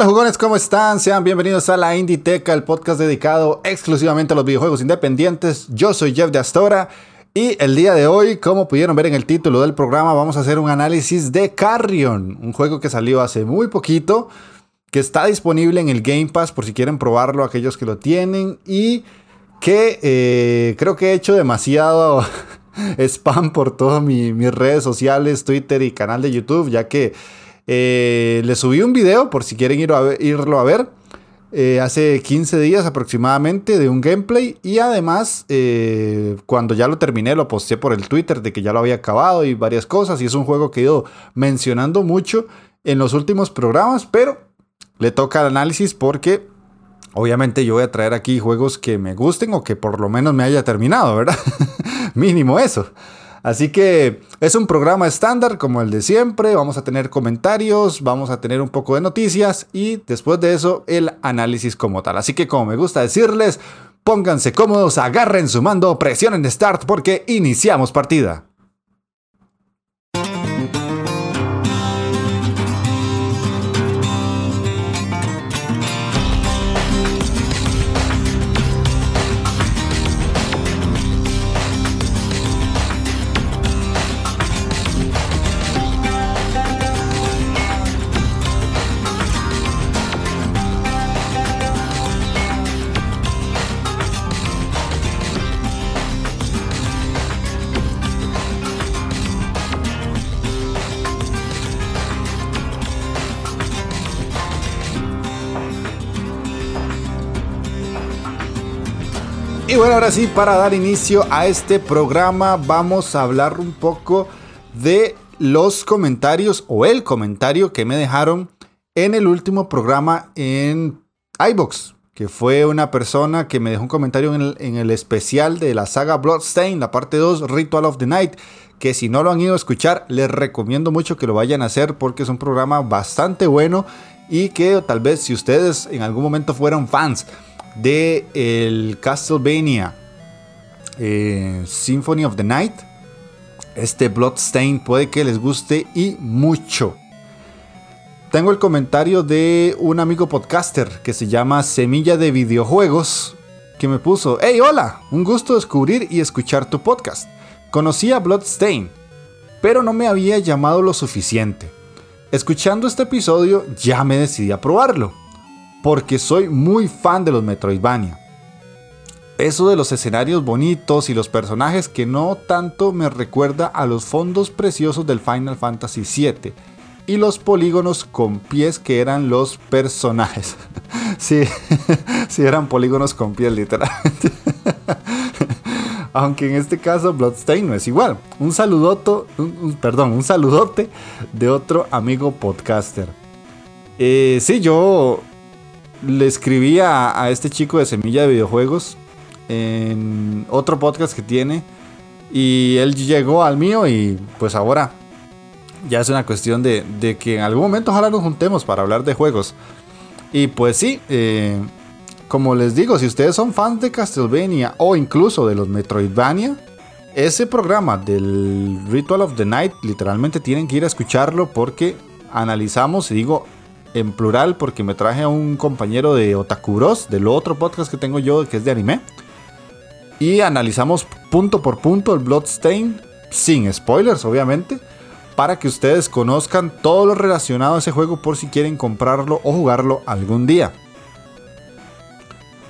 Hola jugones, ¿cómo están? Sean bienvenidos a la Inditeca, el podcast dedicado exclusivamente a los videojuegos independientes. Yo soy Jeff de Astora y el día de hoy, como pudieron ver en el título del programa, vamos a hacer un análisis de Carrion, un juego que salió hace muy poquito, que está disponible en el Game Pass por si quieren probarlo aquellos que lo tienen y que eh, creo que he hecho demasiado spam por todas mis redes sociales, Twitter y canal de YouTube, ya que eh, le subí un video por si quieren irlo a ver. Eh, hace 15 días aproximadamente de un gameplay y además eh, cuando ya lo terminé lo posté por el Twitter de que ya lo había acabado y varias cosas y es un juego que he ido mencionando mucho en los últimos programas pero le toca el análisis porque obviamente yo voy a traer aquí juegos que me gusten o que por lo menos me haya terminado, ¿verdad? Mínimo eso. Así que es un programa estándar como el de siempre. Vamos a tener comentarios, vamos a tener un poco de noticias y después de eso el análisis como tal. Así que como me gusta decirles, pónganse cómodos, agarren su mando, presionen Start porque iniciamos partida. Bueno, ahora sí, para dar inicio a este programa, vamos a hablar un poco de los comentarios o el comentario que me dejaron en el último programa en iBox, que fue una persona que me dejó un comentario en el, en el especial de la saga Bloodstain, la parte 2, Ritual of the Night, que si no lo han ido a escuchar, les recomiendo mucho que lo vayan a hacer porque es un programa bastante bueno y que tal vez si ustedes en algún momento fueron fans de el Castlevania eh, Symphony of the Night. Este Bloodstain puede que les guste y mucho. Tengo el comentario de un amigo podcaster que se llama Semilla de Videojuegos que me puso, hey hola, un gusto descubrir y escuchar tu podcast. Conocí a Bloodstain, pero no me había llamado lo suficiente. Escuchando este episodio ya me decidí a probarlo porque soy muy fan de los Metroidvania. Eso de los escenarios bonitos y los personajes que no tanto me recuerda a los fondos preciosos del Final Fantasy VII y los polígonos con pies que eran los personajes. sí, sí eran polígonos con pies literalmente. Aunque en este caso Bloodstain no es igual. Un saludoto, perdón, un saludote de otro amigo podcaster. Eh, sí, yo le escribí a, este chico de Semilla de Videojuegos en otro podcast que tiene. Y él llegó al mío y pues ahora ya es una cuestión de, que en algún momento ojalá nos juntemos para hablar de juegos. Y pues sí, eh, como les digo, si ustedes son fans de Castlevania o incluso de los Metroidvania, ese programa del Ritual of the Night literalmente tienen que ir a escucharlo porque analizamos, y digo en plural porque me traje a un compañero de Otaku Bros, del otro podcast que tengo yo que es de anime. Y analizamos punto por punto el Bloodstain, sin spoilers obviamente, para que ustedes conozcan todo lo relacionado a ese juego por si quieren comprarlo o jugarlo algún día.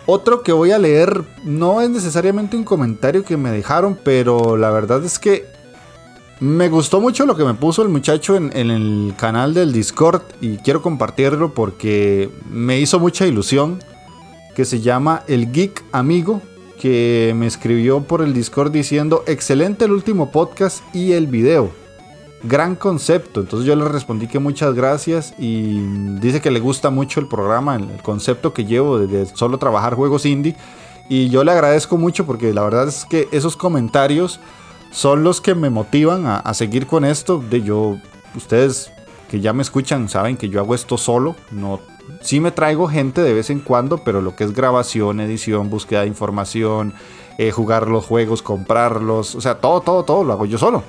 Otro que voy a leer no es necesariamente un comentario que me dejaron, pero la verdad es que me gustó mucho lo que me puso el muchacho en, el canal del Discord y quiero compartirlo porque me hizo mucha ilusión. Que se llama El Geek Amigo, que me escribió por el Discord diciendo, excelente el último podcast y el video. gran concepto. Entonces yo le respondí que muchas gracias y dice que le gusta mucho el programa, el, concepto que llevo de, solo trabajar juegos indie. Y yo le agradezco mucho porque la verdad es que esos comentarios son los que me motivan a, seguir con esto. De yo, ustedes que ya me escuchan saben que yo hago esto solo. No, sí me traigo gente de vez en cuando, pero lo que es grabación, edición, búsqueda de información, eh, jugar los juegos, comprarlos, o sea, todo, todo, todo lo hago yo solo.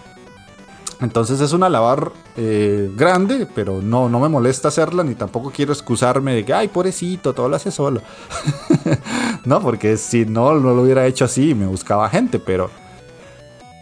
Entonces es una labor eh, grande, pero no, no me molesta hacerla, ni tampoco quiero excusarme de que, ay, pobrecito, todo lo hace solo. no, porque si no, no lo hubiera hecho así, me buscaba gente, pero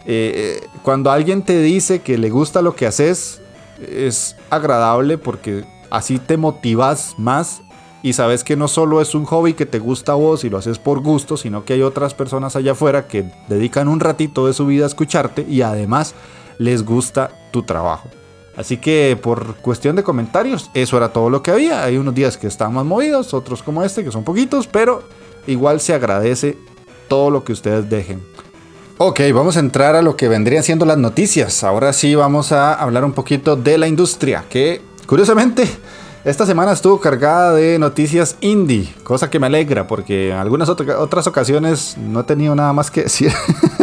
eh, cuando alguien te dice que le gusta lo que haces, es agradable porque así te motivas más y sabes que no solo es un hobby que te gusta a vos y lo haces por gusto, sino que hay otras personas allá afuera que dedican un ratito de su vida a escucharte y además les gusta tu trabajo. Así que por cuestión de comentarios, eso era todo lo que había. Hay unos días que están más movidos, otros como este, que son poquitos, pero igual se agradece todo lo que ustedes dejen. Ok, vamos a entrar a lo que vendrían siendo las noticias. Ahora sí vamos a hablar un poquito de la industria, que curiosamente esta semana estuvo cargada de noticias indie, cosa que me alegra porque en algunas otras ocasiones no he tenido nada más que decir.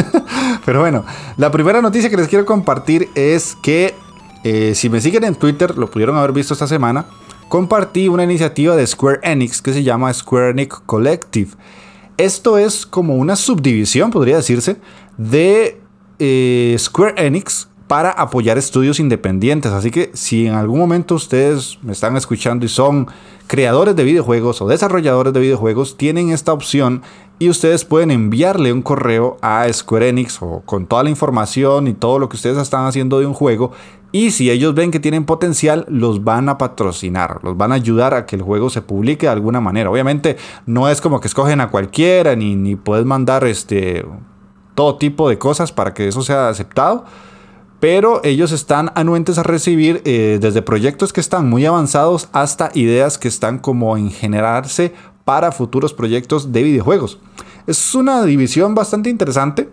Pero bueno, la primera noticia que les quiero compartir es que eh, si me siguen en Twitter, lo pudieron haber visto esta semana, compartí una iniciativa de Square Enix que se llama Square Enix Collective. Esto es como una subdivisión, podría decirse, de eh, Square Enix para apoyar estudios independientes. Así que si en algún momento ustedes me están escuchando y son creadores de videojuegos o desarrolladores de videojuegos, tienen esta opción y ustedes pueden enviarle un correo a Square Enix o con toda la información y todo lo que ustedes están haciendo de un juego y si ellos ven que tienen potencial, los van a patrocinar, los van a ayudar a que el juego se publique de alguna manera. Obviamente no es como que escogen a cualquiera ni, ni puedes mandar este, todo tipo de cosas para que eso sea aceptado. Pero ellos están anuentes a recibir eh, desde proyectos que están muy avanzados hasta ideas que están como en generarse para futuros proyectos de videojuegos. Es una división bastante interesante.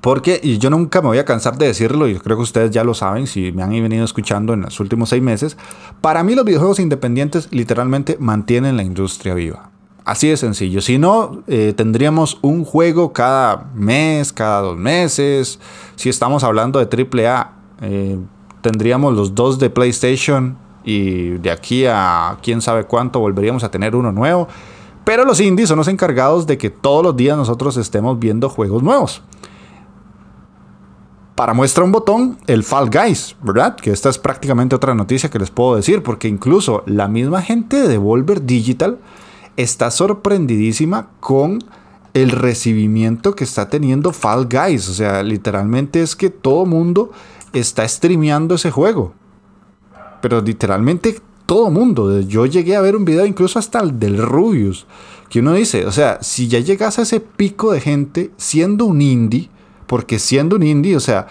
Porque, y yo nunca me voy a cansar de decirlo, y creo que ustedes ya lo saben si me han venido escuchando en los últimos seis meses, para mí los videojuegos independientes literalmente mantienen la industria viva. Así de sencillo. Si no, eh, tendríamos un juego cada mes, cada dos meses. Si estamos hablando de AAA, eh, tendríamos los dos de PlayStation y de aquí a quién sabe cuánto volveríamos a tener uno nuevo. Pero los indies son los encargados de que todos los días nosotros estemos viendo juegos nuevos. Para muestra un botón, el Fall Guys, ¿verdad? Que esta es prácticamente otra noticia que les puedo decir, porque incluso la misma gente de Devolver Digital está sorprendidísima con el recibimiento que está teniendo Fall Guys. O sea, literalmente es que todo mundo está streameando ese juego pero literalmente todo mundo. Yo llegué a ver un video incluso hasta el del Rubius, que uno dice, o sea, si ya llegas a ese pico de gente siendo un indie, porque siendo un indie, o sea,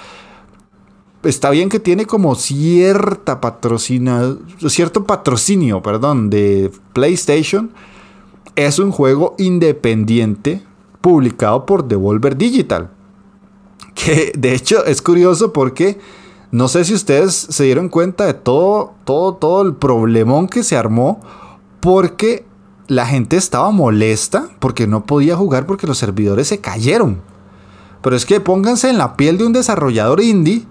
está bien que tiene como cierta patrocina, cierto patrocinio, perdón, de PlayStation. Es un juego independiente publicado por Devolver Digital. Que de hecho es curioso porque no sé si ustedes se dieron cuenta de todo, todo, todo el problemón que se armó porque la gente estaba molesta porque no podía jugar porque los servidores se cayeron. Pero es que pónganse en la piel de un desarrollador indie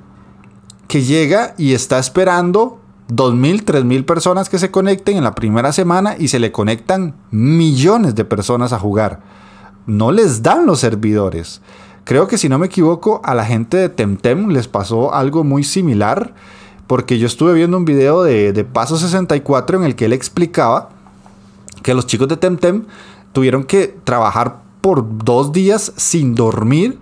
que llega y está esperando 2.000, 3.000 personas que se conecten en la primera semana y se le conectan millones de personas a jugar. No les dan los servidores. Creo que si no me equivoco, a la gente de Temtem les pasó algo muy similar, porque yo estuve viendo un video de, de Paso 64 en el que él explicaba que los chicos de Temtem tuvieron que trabajar por dos días sin dormir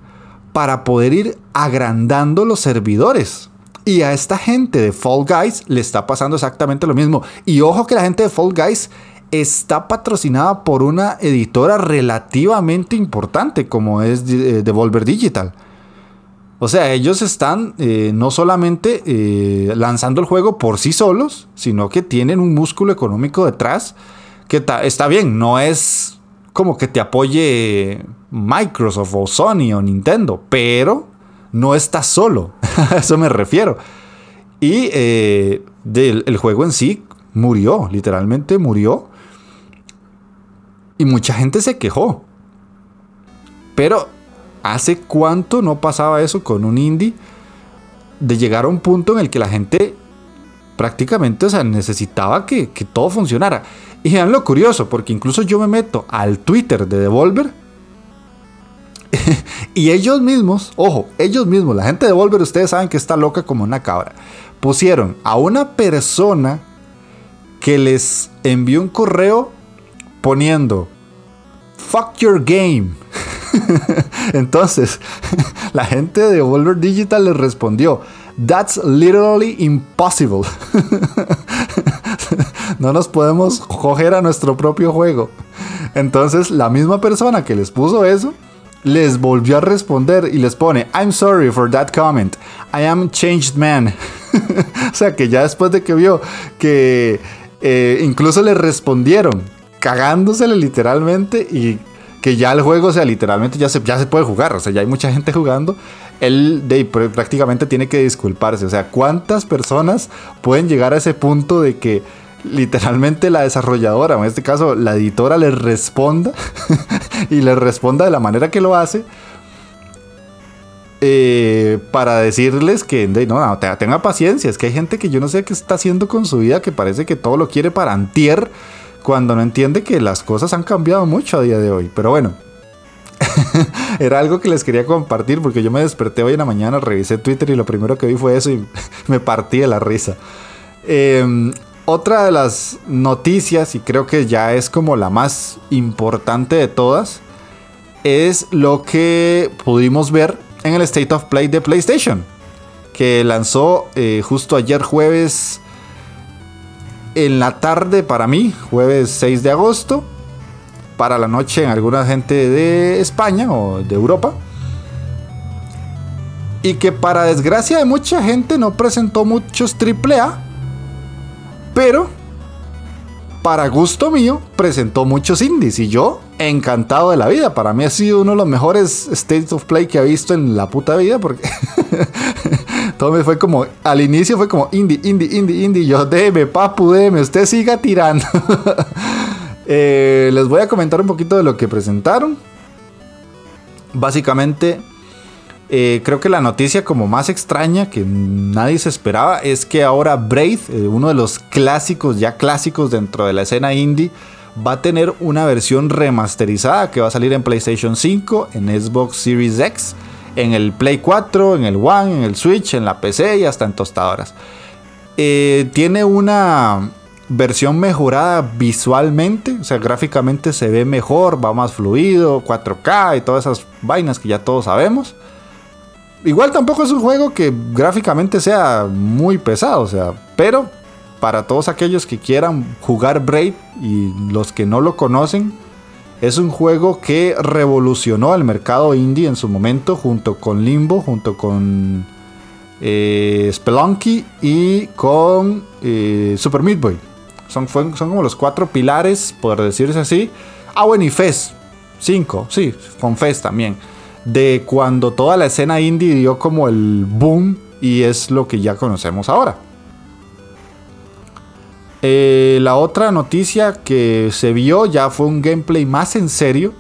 para poder ir agrandando los servidores. Y a esta gente de Fall Guys le está pasando exactamente lo mismo. Y ojo que la gente de Fall Guys está patrocinada por una editora relativamente importante como es eh, Devolver Digital. O sea, ellos están eh, no solamente eh, lanzando el juego por sí solos, sino que tienen un músculo económico detrás que está bien, no es como que te apoye Microsoft o Sony o Nintendo, pero no está solo, a eso me refiero. Y eh, el juego en sí murió, literalmente murió. Y mucha gente se quejó. Pero, ¿hace cuánto no pasaba eso con un indie? De llegar a un punto en el que la gente prácticamente, o necesitaba que, que todo funcionara. Y vean lo curioso, porque incluso yo me meto al Twitter de Devolver y ellos mismos, ojo, ellos mismos, la gente de Devolver, ustedes saben que está loca como una cabra, pusieron a una persona que les envió un correo poniendo fuck your game. Entonces, la gente de Devolver Digital les respondió, that's literally impossible. no nos podemos coger a nuestro propio juego. Entonces, la misma persona que les puso eso, les volvió a responder y les pone, I'm sorry for that comment. I am changed man. o sea que ya después de que vio que eh, incluso le respondieron, cagándosele literalmente y que ya el juego, o sea, literalmente ya se, ya se puede jugar, o sea, ya hay mucha gente jugando, él de, prácticamente tiene que disculparse, o sea, ¿cuántas personas pueden llegar a ese punto de que literalmente la desarrolladora, en este caso la editora, le responda y le responda de la manera que lo hace? Eh, para decirles que no, no, tenga paciencia. Es que hay gente que yo no sé qué está haciendo con su vida, que parece que todo lo quiere para antier, cuando no entiende que las cosas han cambiado mucho a día de hoy. Pero bueno, era algo que les quería compartir porque yo me desperté hoy en la mañana, revisé Twitter y lo primero que vi fue eso y me partí de la risa. Em, otra de las noticias, y creo que ya es como la más importante de todas, es lo que pudimos ver en el State of Play de PlayStation, que lanzó eh, justo ayer jueves en la tarde para mí, jueves 6 de agosto, para la noche en alguna gente de España o de Europa. Y que para desgracia de mucha gente no presentó muchos AAA, pero para gusto mío presentó muchos indies y yo encantado de la vida. Para mí ha sido uno de los mejores States of Play que he visto en la puta vida porque todo me fue como, al inicio fue como indie, indie, indie, indie. Yo, deme, papu, deme, usted siga tirando. Eh, les voy a comentar un poquito de lo que presentaron. Básicamente, eh, creo que la noticia como más extraña que nadie se esperaba es que ahora Braid, eh, uno de los clásicos, ya clásicos dentro de la escena indie, va a tener una versión remasterizada que va a salir en PlayStation 5, en Xbox Series X, en el Play 4, en el One, en el Switch, en la PC y hasta en tostadoras. Eh, tiene una versión mejorada visualmente, o sea, gráficamente se ve mejor, va más fluido, 4K y todas esas vainas que ya todos sabemos. Igual tampoco es un juego que gráficamente sea muy pesado, o sea, pero para todos aquellos que quieran jugar Braid y los que no lo conocen, es un juego que revolucionó el mercado indie en su momento, junto con Limbo, junto con eh, Spelunky y con eh, Super Meat Boy. Son, son como los cuatro pilares, por decirse así. Ah, bueno, y Fez. Cinco, sí, con Fez también. De cuando toda la escena indie dio como el boom y es lo que ya conocemos ahora. Eh, la otra noticia que se vio ya fue un gameplay más en serio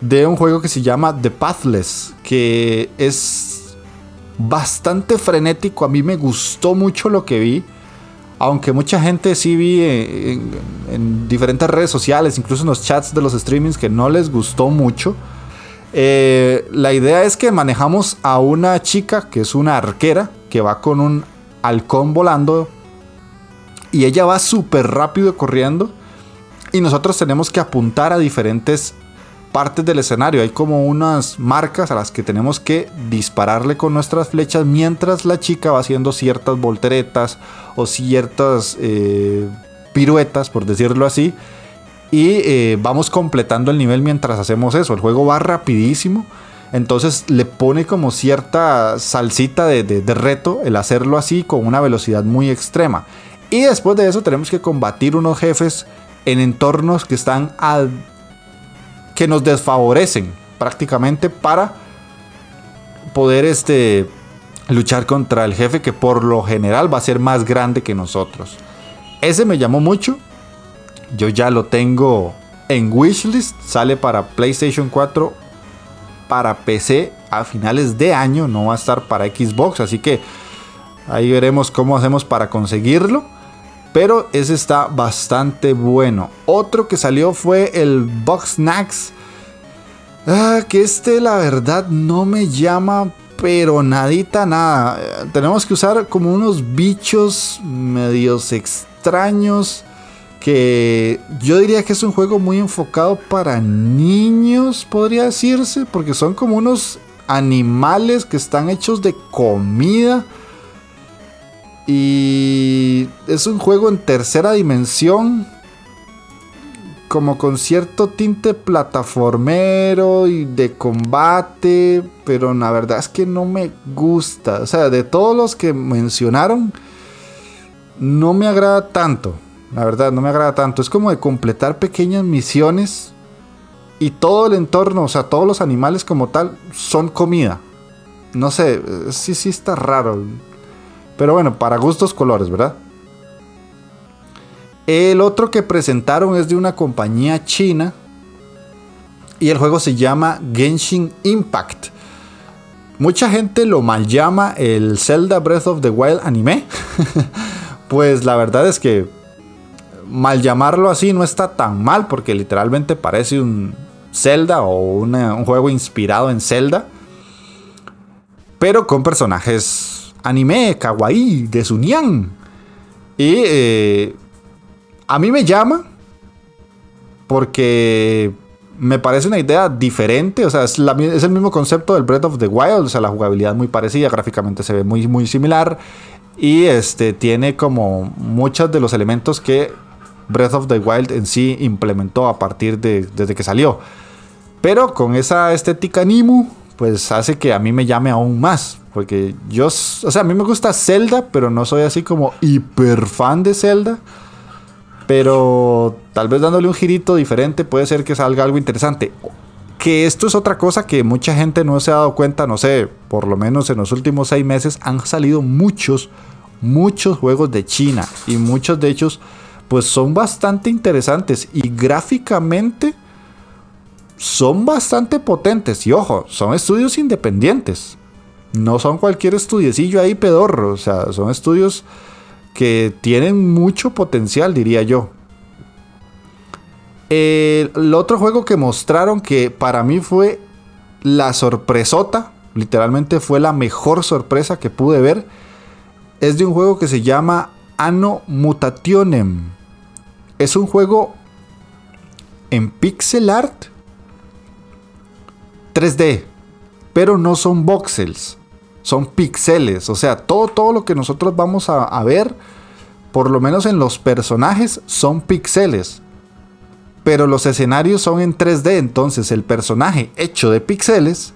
de un juego que se llama The Pathless, que es bastante frenético. A mí me gustó mucho lo que vi. Aunque mucha gente sí vi en, diferentes redes sociales, incluso en los chats de los streamings, que no les gustó mucho. Eh, la idea es que manejamos a una chica que es una arquera que va con un halcón volando y ella va súper rápido corriendo y nosotros tenemos que apuntar a diferentes partes del escenario. Hay como unas marcas a las que tenemos que dispararle con nuestras flechas mientras la chica va haciendo ciertas volteretas o ciertas eh, piruetas, por decirlo así. Y eh, vamos completando el nivel mientras hacemos eso. El juego va rapidísimo. Entonces le pone como cierta salsita de, de reto el hacerlo así con una velocidad muy extrema. Y después de eso tenemos que combatir unos jefes en entornos que están al que nos desfavorecen prácticamente para poder este luchar contra el jefe que por lo general va a ser más grande que nosotros. Ese me llamó mucho. Yo ya lo tengo en wishlist. Sale para PlayStation 4, para PC a finales de año. No va a estar para Xbox. Así que ahí veremos cómo hacemos para conseguirlo. Pero ese está bastante bueno. Otro que salió fue el Box Snacks. Ah, que este la verdad no me llama pero nadita nada. Tenemos que usar como unos bichos medios extraños que yo diría que es un juego muy enfocado para niños, podría decirse, porque son como unos animales que están hechos de comida. Y es un juego en tercera dimensión como con cierto tinte plataformero y de combate, pero la verdad es que no me gusta. O sea, de todos los que mencionaron, no me agrada tanto. La verdad, no me agrada tanto. Es como de completar pequeñas misiones y todo el entorno, o sea, todos los animales como tal, son comida. No sé, sí, sí está raro. Pero bueno, para gustos colores, ¿verdad? El otro que presentaron es de una compañía china y el juego se llama Genshin Impact. Mucha gente lo mal llama el Zelda Breath of the Wild anime. pues la verdad es que mal llamarlo así no está tan mal porque literalmente parece un Zelda o un juego inspirado en Zelda. Pero con personajes anime, kawaii, de Sunyan. Y eh, a mí me llama porque me parece una idea diferente, o sea, es, el mismo concepto del Breath of the Wild, o sea, la jugabilidad muy parecida, gráficamente se ve muy, muy similar y este, tiene como muchos de los elementos que Breath of the Wild en sí implementó a partir de desde que salió. Pero con esa estética Nimu, pues hace que a mí me llame aún más. Porque yo, o sea, a mí me gusta Zelda, pero no soy así como hiper fan de Zelda. Pero tal vez dándole un girito diferente puede ser que salga algo interesante. Que esto es otra cosa que mucha gente no se ha dado cuenta, no sé, por lo menos en los últimos seis meses han salido muchos, muchos juegos de China. Y muchos de ellos pues son bastante interesantes y gráficamente son bastante potentes. Y ojo, son estudios independientes. No son cualquier estudiecillo ahí pedorro. O sea, son estudios que tienen mucho potencial, diría yo. El otro juego que mostraron que para mí fue la sorpresota, literalmente fue la mejor sorpresa que pude ver, es de un juego que se llama Anno Mutationem. Es un juego en pixel art 3D, pero no son voxels son píxeles. O sea, todo, todo lo que nosotros vamos a, ver, por lo menos en los personajes, son píxeles. Pero los escenarios son en 3D, entonces el personaje hecho de píxeles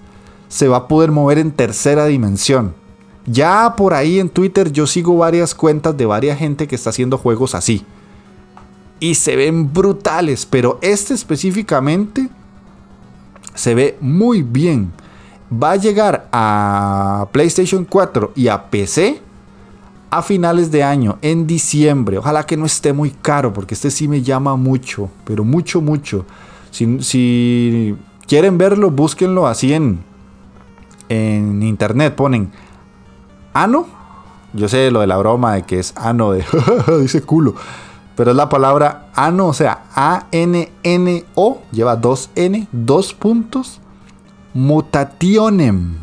se va a poder mover en tercera dimensión. Ya por ahí en Twitter yo sigo varias cuentas de varias gente que está haciendo juegos así. Y se ven brutales, pero este específicamente se ve muy bien va a llegar a PlayStation 4 y a PC a finales de año, en diciembre. Ojalá que no esté muy caro, porque este sí me llama mucho, pero mucho, mucho. Si, quieren verlo, búsquenlo así en, en internet. Ponen ano. Yo sé lo de la broma de que es ano de dice culo. Pero es la palabra ano, o sea, A-N-N-O, lleva dos N, dos puntos, Mutationem.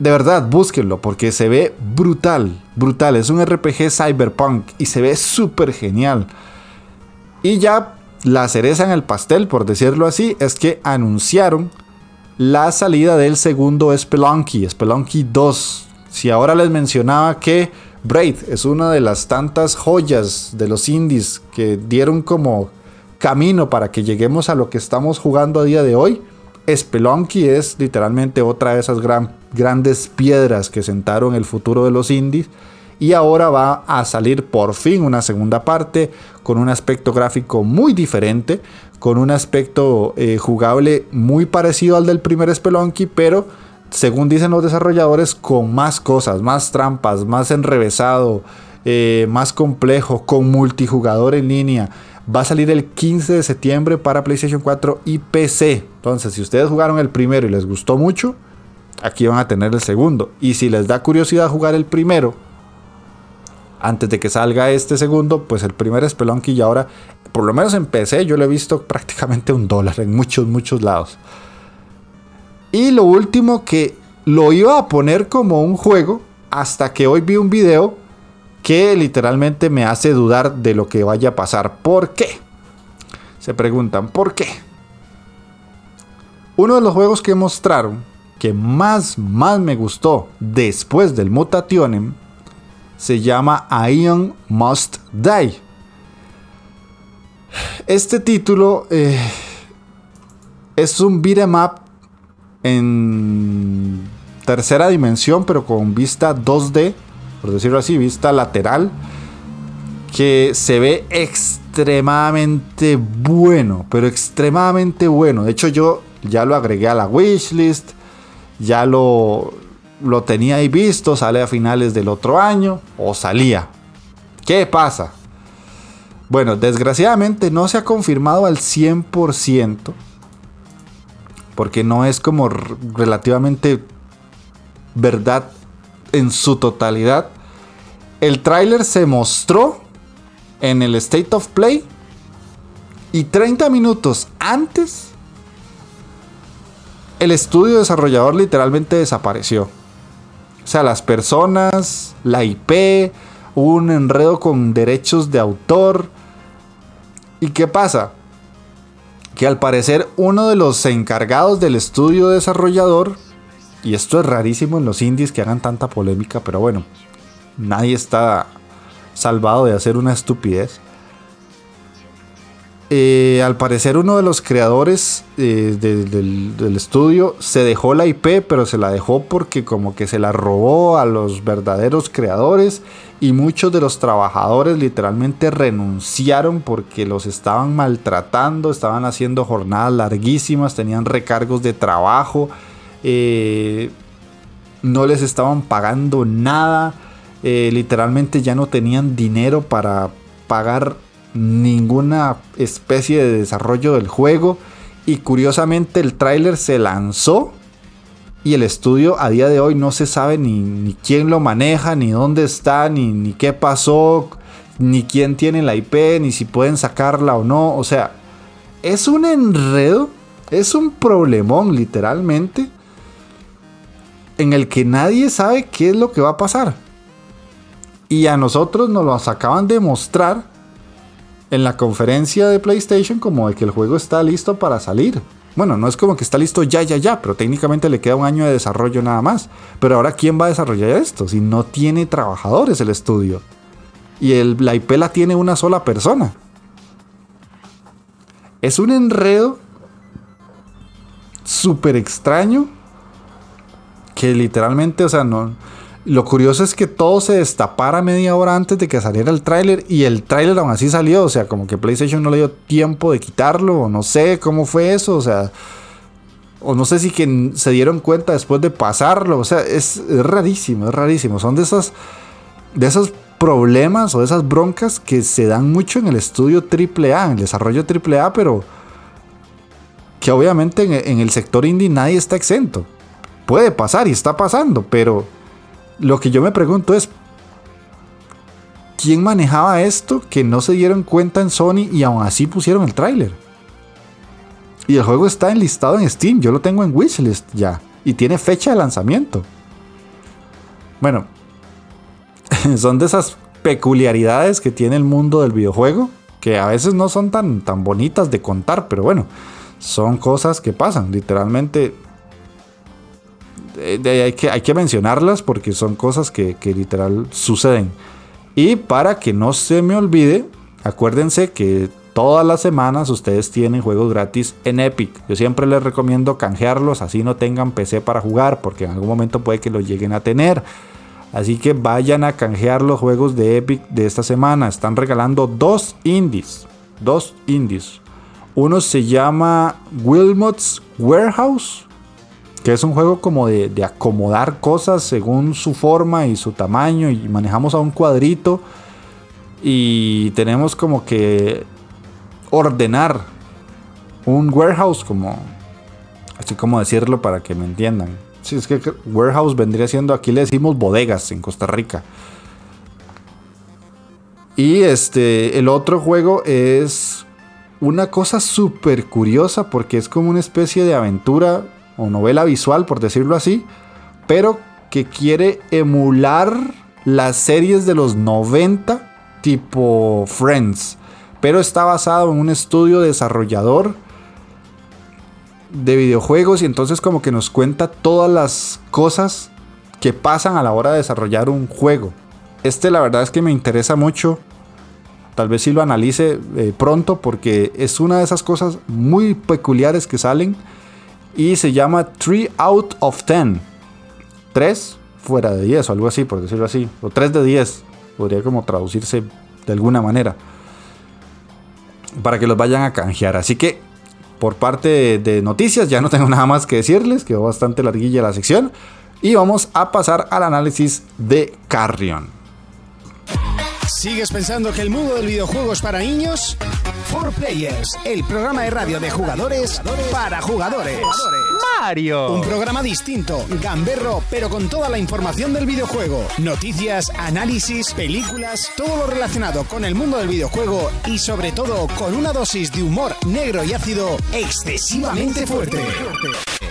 De verdad, búsquenlo porque se ve brutal, brutal. Es un RPG cyberpunk y se ve súper genial. Y ya la cereza en el pastel, por decirlo así, es que anunciaron la salida del segundo Spelunky, Spelunky 2. Si ahora les mencionaba que Braid es una de las tantas joyas de los indies que dieron como camino para que lleguemos a lo que estamos jugando a día de hoy, Spelunky es literalmente otra de esas grandes piedras que sentaron el futuro de los indies. Y ahora va a salir por fin una segunda parte con un aspecto gráfico muy diferente, con un aspecto eh, jugable muy parecido al del primer Spelunky, pero según dicen los desarrolladores, con más cosas, más trampas, más enrevesado, eh, más complejo, con multijugador en línea. Va a salir el 15 de septiembre para PlayStation 4 y PC. Entonces, si ustedes jugaron el primero y les gustó mucho, aquí van a tener el segundo. Y si les da curiosidad jugar el primero, antes de que salga este segundo, pues el primer Spelunky y ahora, por lo menos en PC, yo lo he visto prácticamente un dólar en muchos, muchos lados. Y lo último que lo iba a poner como un juego hasta que hoy vi un video que literalmente me hace dudar de lo que vaya a pasar. ¿Por qué? Se preguntan, ¿por qué? Uno de los juegos que mostraron que más, más me gustó después del Mutationem se llama Ion Must Die. Este título eh, es un beat'em up en tercera dimensión, pero con vista 2D, por decirlo así, vista lateral, que se ve extremadamente bueno, pero extremadamente bueno. De hecho, yo ya lo agregué a la wishlist, ya lo, lo tenía ahí visto, sale a finales del otro año, o salía. ¿Qué pasa? Bueno, desgraciadamente no se ha confirmado al 100%, porque no es como relativamente verdad en su totalidad. El tráiler se mostró en el State of Play y 30 minutos antes el estudio desarrollador literalmente desapareció. O sea, las personas, la IP, un enredo con derechos de autor. ¿Y qué pasa? Que al parecer uno de los encargados del estudio desarrollador, y esto es rarísimo en los indies que hagan tanta polémica, pero bueno, nadie está salvado de hacer una estupidez. Eh, al parecer uno de los creadores eh, del, estudio se dejó la IP, pero se la dejó porque como que se la robó a los verdaderos creadores y muchos de los trabajadores literalmente renunciaron porque los estaban maltratando, estaban haciendo jornadas larguísimas, tenían recargos de trabajo, eh, no les estaban pagando nada, literalmente ya no tenían dinero para pagar ninguna especie de desarrollo del juego. Y curiosamente el tráiler se lanzó y el estudio a día de hoy no se sabe ni, quién lo maneja, ni dónde está, ni, ni, qué pasó, ni quién tiene la IP, ni si pueden sacarla o no. O sea, es un enredo, es un problemón literalmente, en el que nadie sabe qué es lo que va a pasar. Y a nosotros nos lo acaban de mostrar en la conferencia de PlayStation como de que el juego está listo para salir. Bueno, no es como que está listo ya, ya, ya, pero técnicamente le queda un año de desarrollo nada más. Pero ahora, ¿quién va a desarrollar esto si no tiene trabajadores el estudio? Y el, la IP la tiene una sola persona. Es un enredo súper extraño que literalmente, o sea, no, lo curioso es que todo se destapara media hora antes de que saliera el tráiler y el tráiler aún así salió, o sea, como que PlayStation no le dio tiempo de quitarlo, o no sé cómo fue eso, o sea, o no sé si que se dieron cuenta después de pasarlo, o sea, es, rarísimo, es rarísimo, son de esas de esos problemas o de esas broncas que se dan mucho en el estudio AAA, en el desarrollo AAA, pero que obviamente en, en el sector indie nadie está exento. Puede pasar y está pasando, pero lo que yo me pregunto es, ¿quién manejaba esto que no se dieron cuenta en Sony y aún así pusieron el tráiler? Y el juego está enlistado en Steam, yo lo tengo en wishlist ya, y tiene fecha de lanzamiento. Bueno, son de esas peculiaridades que tiene el mundo del videojuego, que a veces no son tan, tan bonitas de contar, pero bueno, son cosas que pasan, literalmente hay, que, hay que mencionarlas porque son cosas que, que literal suceden. Y para que no se me olvide, acuérdense que todas las semanas ustedes tienen juegos gratis en Epic. Yo siempre les recomiendo canjearlos, así no tengan PC para jugar, porque en algún momento puede que lo lleguen a tener. Así que vayan a canjear los juegos de Epic de esta semana. Están regalando dos indies. Dos indies. Uno se llama Wilmot's Warehouse que es un juego como de, acomodar cosas según su forma y su tamaño y manejamos a un cuadrito y tenemos como que ordenar un warehouse como así como decirlo para que me entiendan. Si es que warehouse vendría siendo aquí le decimos bodegas en Costa Rica. Y este el otro juego es una cosa súper curiosa porque es como una especie de aventura o novela visual, por decirlo así, pero que quiere emular las series de los 90 tipo Friends, pero está basado en un estudio desarrollador de videojuegos y entonces como que nos cuenta todas las cosas que pasan a la hora de desarrollar un juego. Este la verdad es que me interesa mucho. Tal vez si lo analice eh, pronto porque es una de esas cosas muy peculiares que salen y se llama 3 out of 10. 3 fuera de 10 o algo así, por decirlo así. O 3 de 10. Podría como traducirse de alguna manera. Para que los vayan a canjear. Así que por parte de, noticias ya no tengo nada más que decirles. Quedó bastante larguilla la sección. Y vamos a pasar al análisis de Carrion. ¿Sigues pensando que el mundo del videojuego es para niños? For Players, el programa de radio de jugadores para jugadores. Mario. Un programa distinto, gamberro, pero con toda la información del videojuego. Noticias, análisis, películas, todo lo relacionado con el mundo del videojuego y sobre todo con una dosis de humor negro y ácido excesivamente fuerte.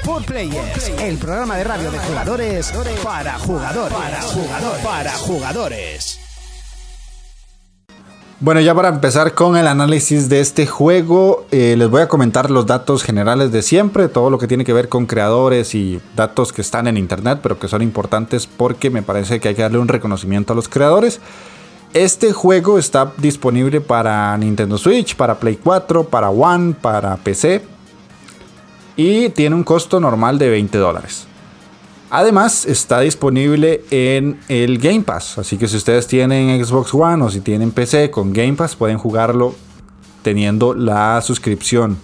For Players, el programa de radio de jugadores para jugadores. Para jugadores. Para jugadores. Bueno, ya para empezar con el análisis de este juego, eh, les voy a comentar los datos generales de siempre, todo lo que tiene que ver con creadores y datos que están en internet, pero que son importantes porque me parece que hay que darle un reconocimiento a los creadores. Este juego está disponible para Nintendo Switch, para Play 4, para One, para PC y tiene un costo normal de 20 dólares. Además, está disponible en el Game Pass. Así que si ustedes tienen Xbox One o si tienen PC con Game Pass, pueden jugarlo teniendo la suscripción.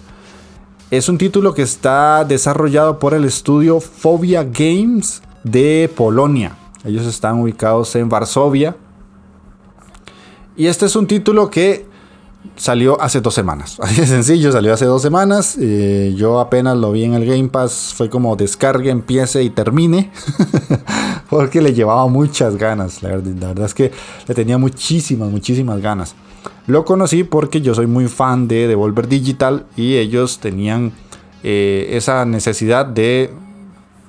Es un título que está desarrollado por el estudio Phobia Games de Polonia. Ellos están ubicados en Varsovia. Y este es un título que salió hace dos semanas. Así de sencillo, salió hace dos semanas. Eh, yo apenas lo vi en el Game Pass. Fue como descargue, empiece y termine. Porque le llevaba muchas ganas. La verdad, es que le tenía muchísimas, muchísimas ganas. Lo conocí porque yo soy muy fan de Devolver Digital y ellos tenían eh, esa necesidad de,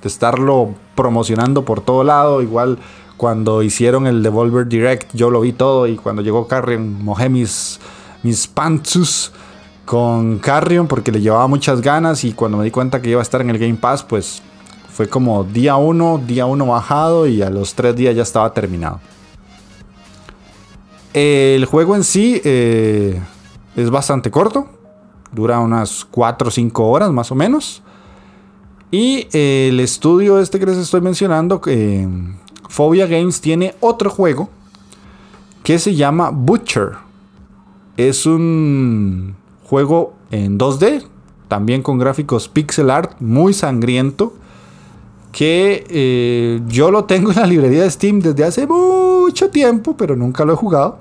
de estarlo promocionando por todo lado. Igual cuando hicieron el Devolver Direct yo lo vi todo y cuando llegó Carrion mojé mis pantsus con Carrion porque le llevaba muchas ganas y cuando me di cuenta que iba a estar en el Game Pass, pues fue como día 1, día 1 bajado y a los 3 días ya estaba terminado. El juego en sí eh, es bastante corto, dura unas 4 o 5 horas más o menos. Y el estudio este que les estoy mencionando, eh, Phobia Games, tiene otro juego que se llama Butcher. Es un juego en 2D, también con gráficos pixel art, muy sangriento. Que eh, yo lo tengo en la librería de Steam desde hace mucho tiempo, pero nunca lo he jugado.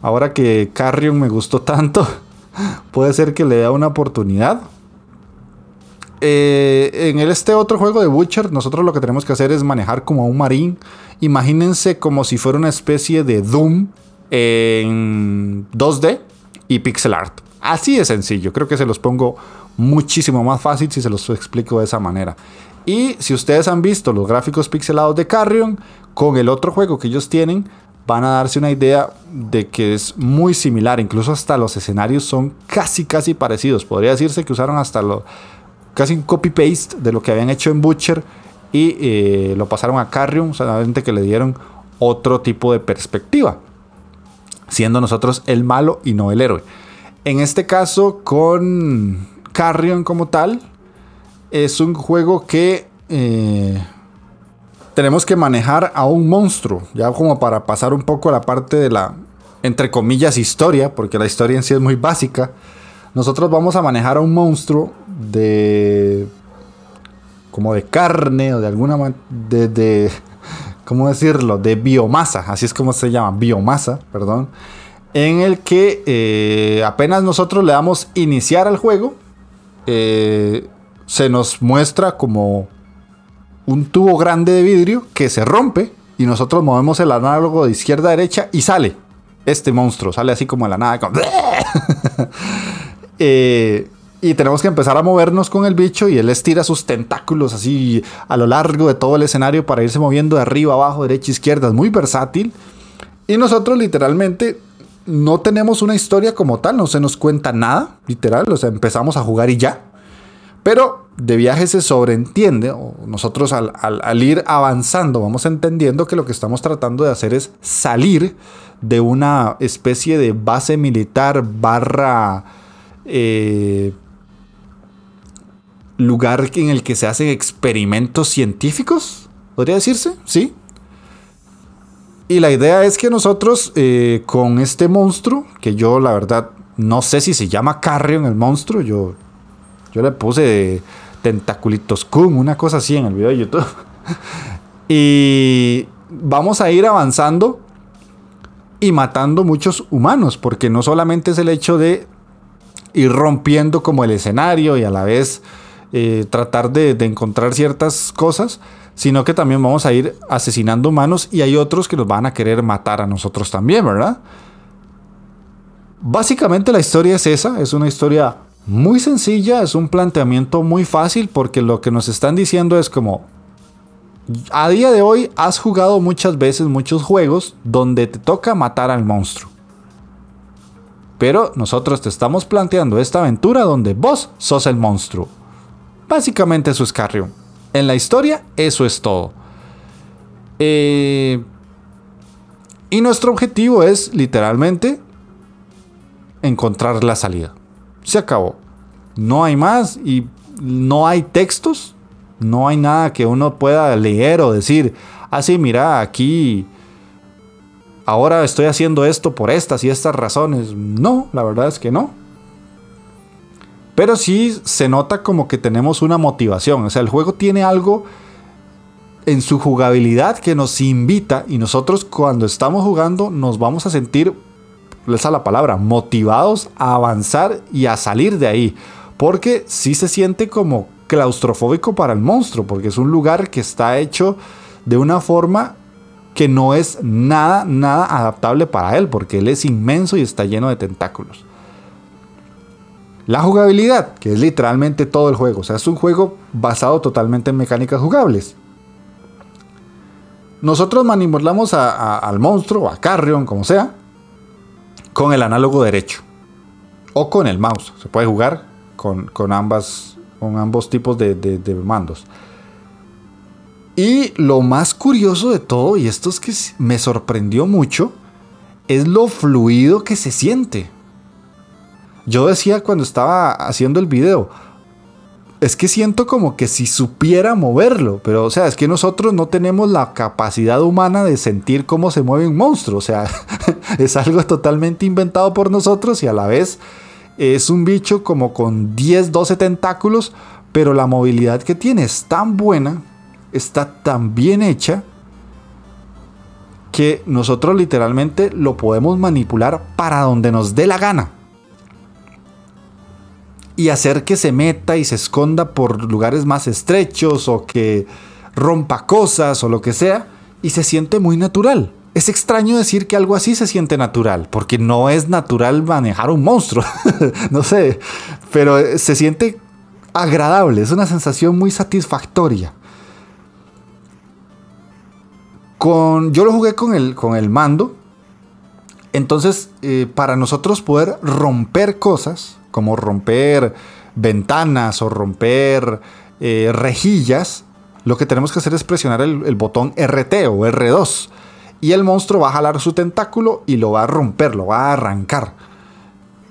Ahora que Carrion me gustó tanto, puede ser que le dé una oportunidad. Eh, en este otro juego de Butcher, nosotros lo que tenemos que hacer es manejar como a un marín. Imagínense como si fuera una especie de Doom en 2D y pixel art. Así de sencillo. Creo que se los pongo muchísimo más fácil si se los explico de esa manera. Y si ustedes han visto los gráficos pixelados de Carrion con el otro juego que ellos tienen, van a darse una idea de que es muy similar. Incluso hasta los escenarios son casi, casi parecidos. Podría decirse que usaron hasta lo, casi un copy-paste de lo que habían hecho en Butcher y eh, lo pasaron a Carrion, solamente que le dieron otro tipo de perspectiva siendo nosotros el malo y no el héroe. En este caso, con Carrion como tal, es un juego que eh, tenemos que manejar a un monstruo, ya como para pasar un poco a la parte de la, entre comillas, historia, porque la historia en sí es muy básica. Nosotros vamos a manejar a un monstruo de como de carne o de alguna manera, de, ¿cómo decirlo? De biomasa, así es como se llama, biomasa, perdón, en el que eh, apenas nosotros le damos iniciar al juego, eh, se nos muestra como un tubo grande de vidrio que se rompe y nosotros movemos el análogo de izquierda a derecha y sale este monstruo, sale así como de la nada. Eh, y tenemos que empezar a movernos con el bicho y él estira sus tentáculos así a lo largo de todo el escenario para irse moviendo de arriba, abajo, derecha, izquierda. Es muy versátil. Y nosotros literalmente no tenemos una historia como tal, no se nos cuenta nada, literal. O sea, empezamos a jugar y ya. Pero de viaje se sobreentiende, o nosotros al, ir avanzando vamos entendiendo que lo que estamos tratando de hacer es salir de una especie de base militar barra eh, lugar en el que se hacen experimentos científicos, podría decirse, ¿sí? Y la idea es que nosotros eh, con este monstruo, que yo la verdad no sé si se llama Carrion el monstruo, yo yo le puse Tentaculitos Kun, una cosa así en el video de YouTube. y vamos a ir avanzando y matando muchos humanos, porque no solamente es el hecho de ir rompiendo como el escenario y a la vez eh, tratar de, de encontrar ciertas cosas, sino que también vamos a ir asesinando humanos y hay otros que nos van a querer matar a nosotros también, ¿verdad? Básicamente la historia es esa, es una historia muy sencilla, es un planteamiento muy fácil porque lo que nos están diciendo es como, a día de hoy has jugado muchas veces muchos juegos donde te toca matar al monstruo. Pero nosotros te estamos planteando esta aventura donde vos sos el monstruo. Básicamente eso es Carrion. En la historia eso es todo. Eh, y nuestro objetivo es literalmente encontrar la salida se acabó. No hay más y no hay textos, no hay nada que uno pueda leer o decir, así, ah, mira, aquí ahora estoy haciendo esto por estas y estas razones. No, la verdad es que no. Pero sí se nota como que tenemos una motivación. O sea, el juego tiene algo en su jugabilidad que nos invita y nosotros cuando estamos jugando nos vamos a sentir esa la palabra, motivados a avanzar y a salir de ahí. Porque sí se siente como claustrofóbico para el monstruo, porque es un lugar que está hecho de una forma que no es nada, nada adaptable para él, porque él es inmenso y está lleno de tentáculos. La jugabilidad, que es literalmente todo el juego, o sea, es un juego basado totalmente en mecánicas jugables. Nosotros manipulamos al monstruo, a Carrion, como sea, con el análogo derecho o con el mouse. Se puede jugar con, ambas, con ambos tipos de, de, mandos. Y lo más curioso de todo, y esto es que me sorprendió mucho, es lo fluido que se siente. Yo decía cuando estaba haciendo el video, es que siento como que si supiera moverlo, pero o sea, es que nosotros no tenemos la capacidad humana de sentir cómo se mueve un monstruo, o sea, es algo totalmente inventado por nosotros y a la vez es un bicho como con 10, 12 tentáculos, pero la movilidad que tiene es tan buena, está tan bien hecha, que nosotros literalmente lo podemos manipular para donde nos dé la gana y hacer que se meta y se esconda por lugares más estrechos o que rompa cosas o lo que sea y se siente muy natural. Es extraño decir que algo así se siente natural, porque no es natural manejar un monstruo, no sé, pero se siente agradable, es una sensación muy satisfactoria. Con, yo lo jugué con el, con el mando, entonces eh, para nosotros poder romper cosas, como romper ventanas o romper eh, rejillas, lo que tenemos que hacer es presionar el, botón RT o R2. Y el monstruo va a jalar su tentáculo y lo va a romper, lo va a arrancar.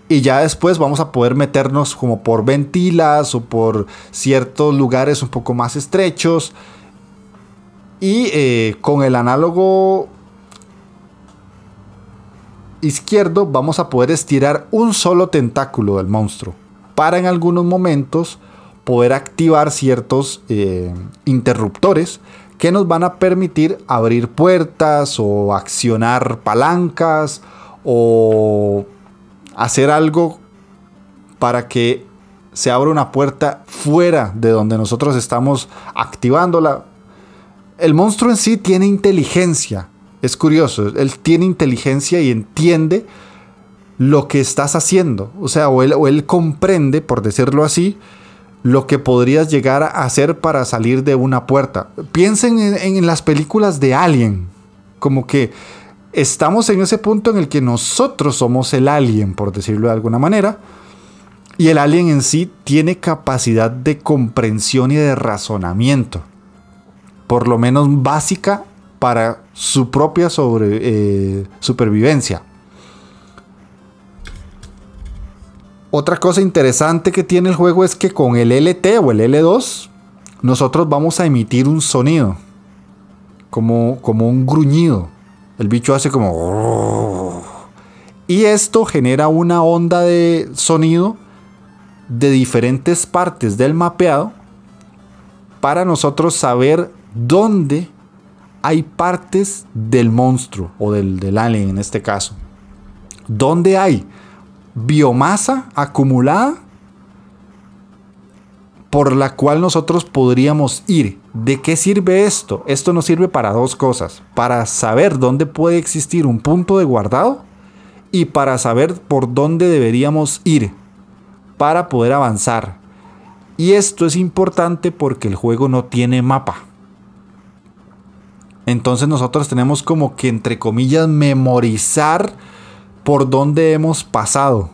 Y ya después vamos a poder meternos como por ventilas o por ciertos lugares un poco más estrechos. Y eh, con el análogo izquierdo vamos a poder estirar un solo tentáculo del monstruo para en algunos momentos poder activar ciertos eh, interruptores que nos van a permitir abrir puertas o accionar palancas o hacer algo para que se abra una puerta fuera de donde nosotros estamos activándola. El monstruo en sí tiene inteligencia. Es curioso, él tiene inteligencia y entiende lo que estás haciendo. O sea, o él, comprende, por decirlo así, lo que podrías llegar a hacer para salir de una puerta. Piensen en, las películas de Alien, como que estamos en ese punto en el que nosotros somos el alien, por decirlo de alguna manera, y el alien en sí tiene capacidad de comprensión y de razonamiento, por lo menos básica para su propia eh, supervivencia. Otra cosa interesante que tiene el juego es que con el LT o el L2 nosotros vamos a emitir un sonido, como, como un gruñido. El bicho hace como... Y esto genera una onda de sonido de diferentes partes del mapeado para nosotros saber dónde hay partes del monstruo o del, alien en este caso. ¿Dónde hay biomasa acumulada por la cual nosotros podríamos ir. ¿De qué sirve esto? Esto nos sirve para dos cosas. Para saber dónde puede existir un punto de guardado y para saber por dónde deberíamos ir para poder avanzar. Y esto es importante porque el juego no tiene mapa. Entonces nosotros tenemos como que entre comillas memorizar por dónde hemos pasado.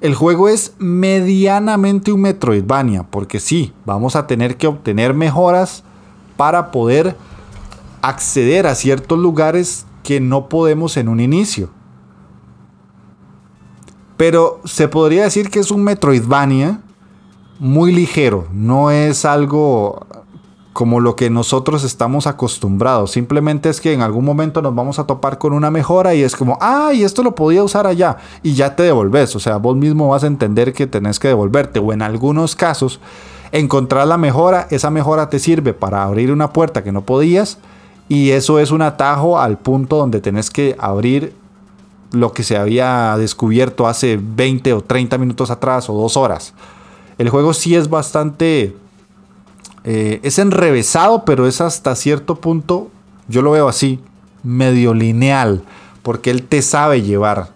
El juego es medianamente un Metroidvania, porque sí, vamos a tener que obtener mejoras para poder acceder a ciertos lugares que no podemos en un inicio. Pero se podría decir que es un Metroidvania muy ligero, no es algo como lo que nosotros estamos acostumbrados. Simplemente es que en algún momento nos vamos a topar con una mejora y es como, ah, y esto lo podía usar allá y ya te devolves. O sea, vos mismo vas a entender que tenés que devolverte. O en algunos casos, encontrar la mejora, esa mejora te sirve para abrir una puerta que no podías y eso es un atajo al punto donde tenés que abrir lo que se había descubierto hace 20 o 30 minutos atrás o dos horas. El juego sí es bastante eh, es enrevesado, pero es hasta cierto punto, yo lo veo así, medio lineal, porque él te sabe llevar.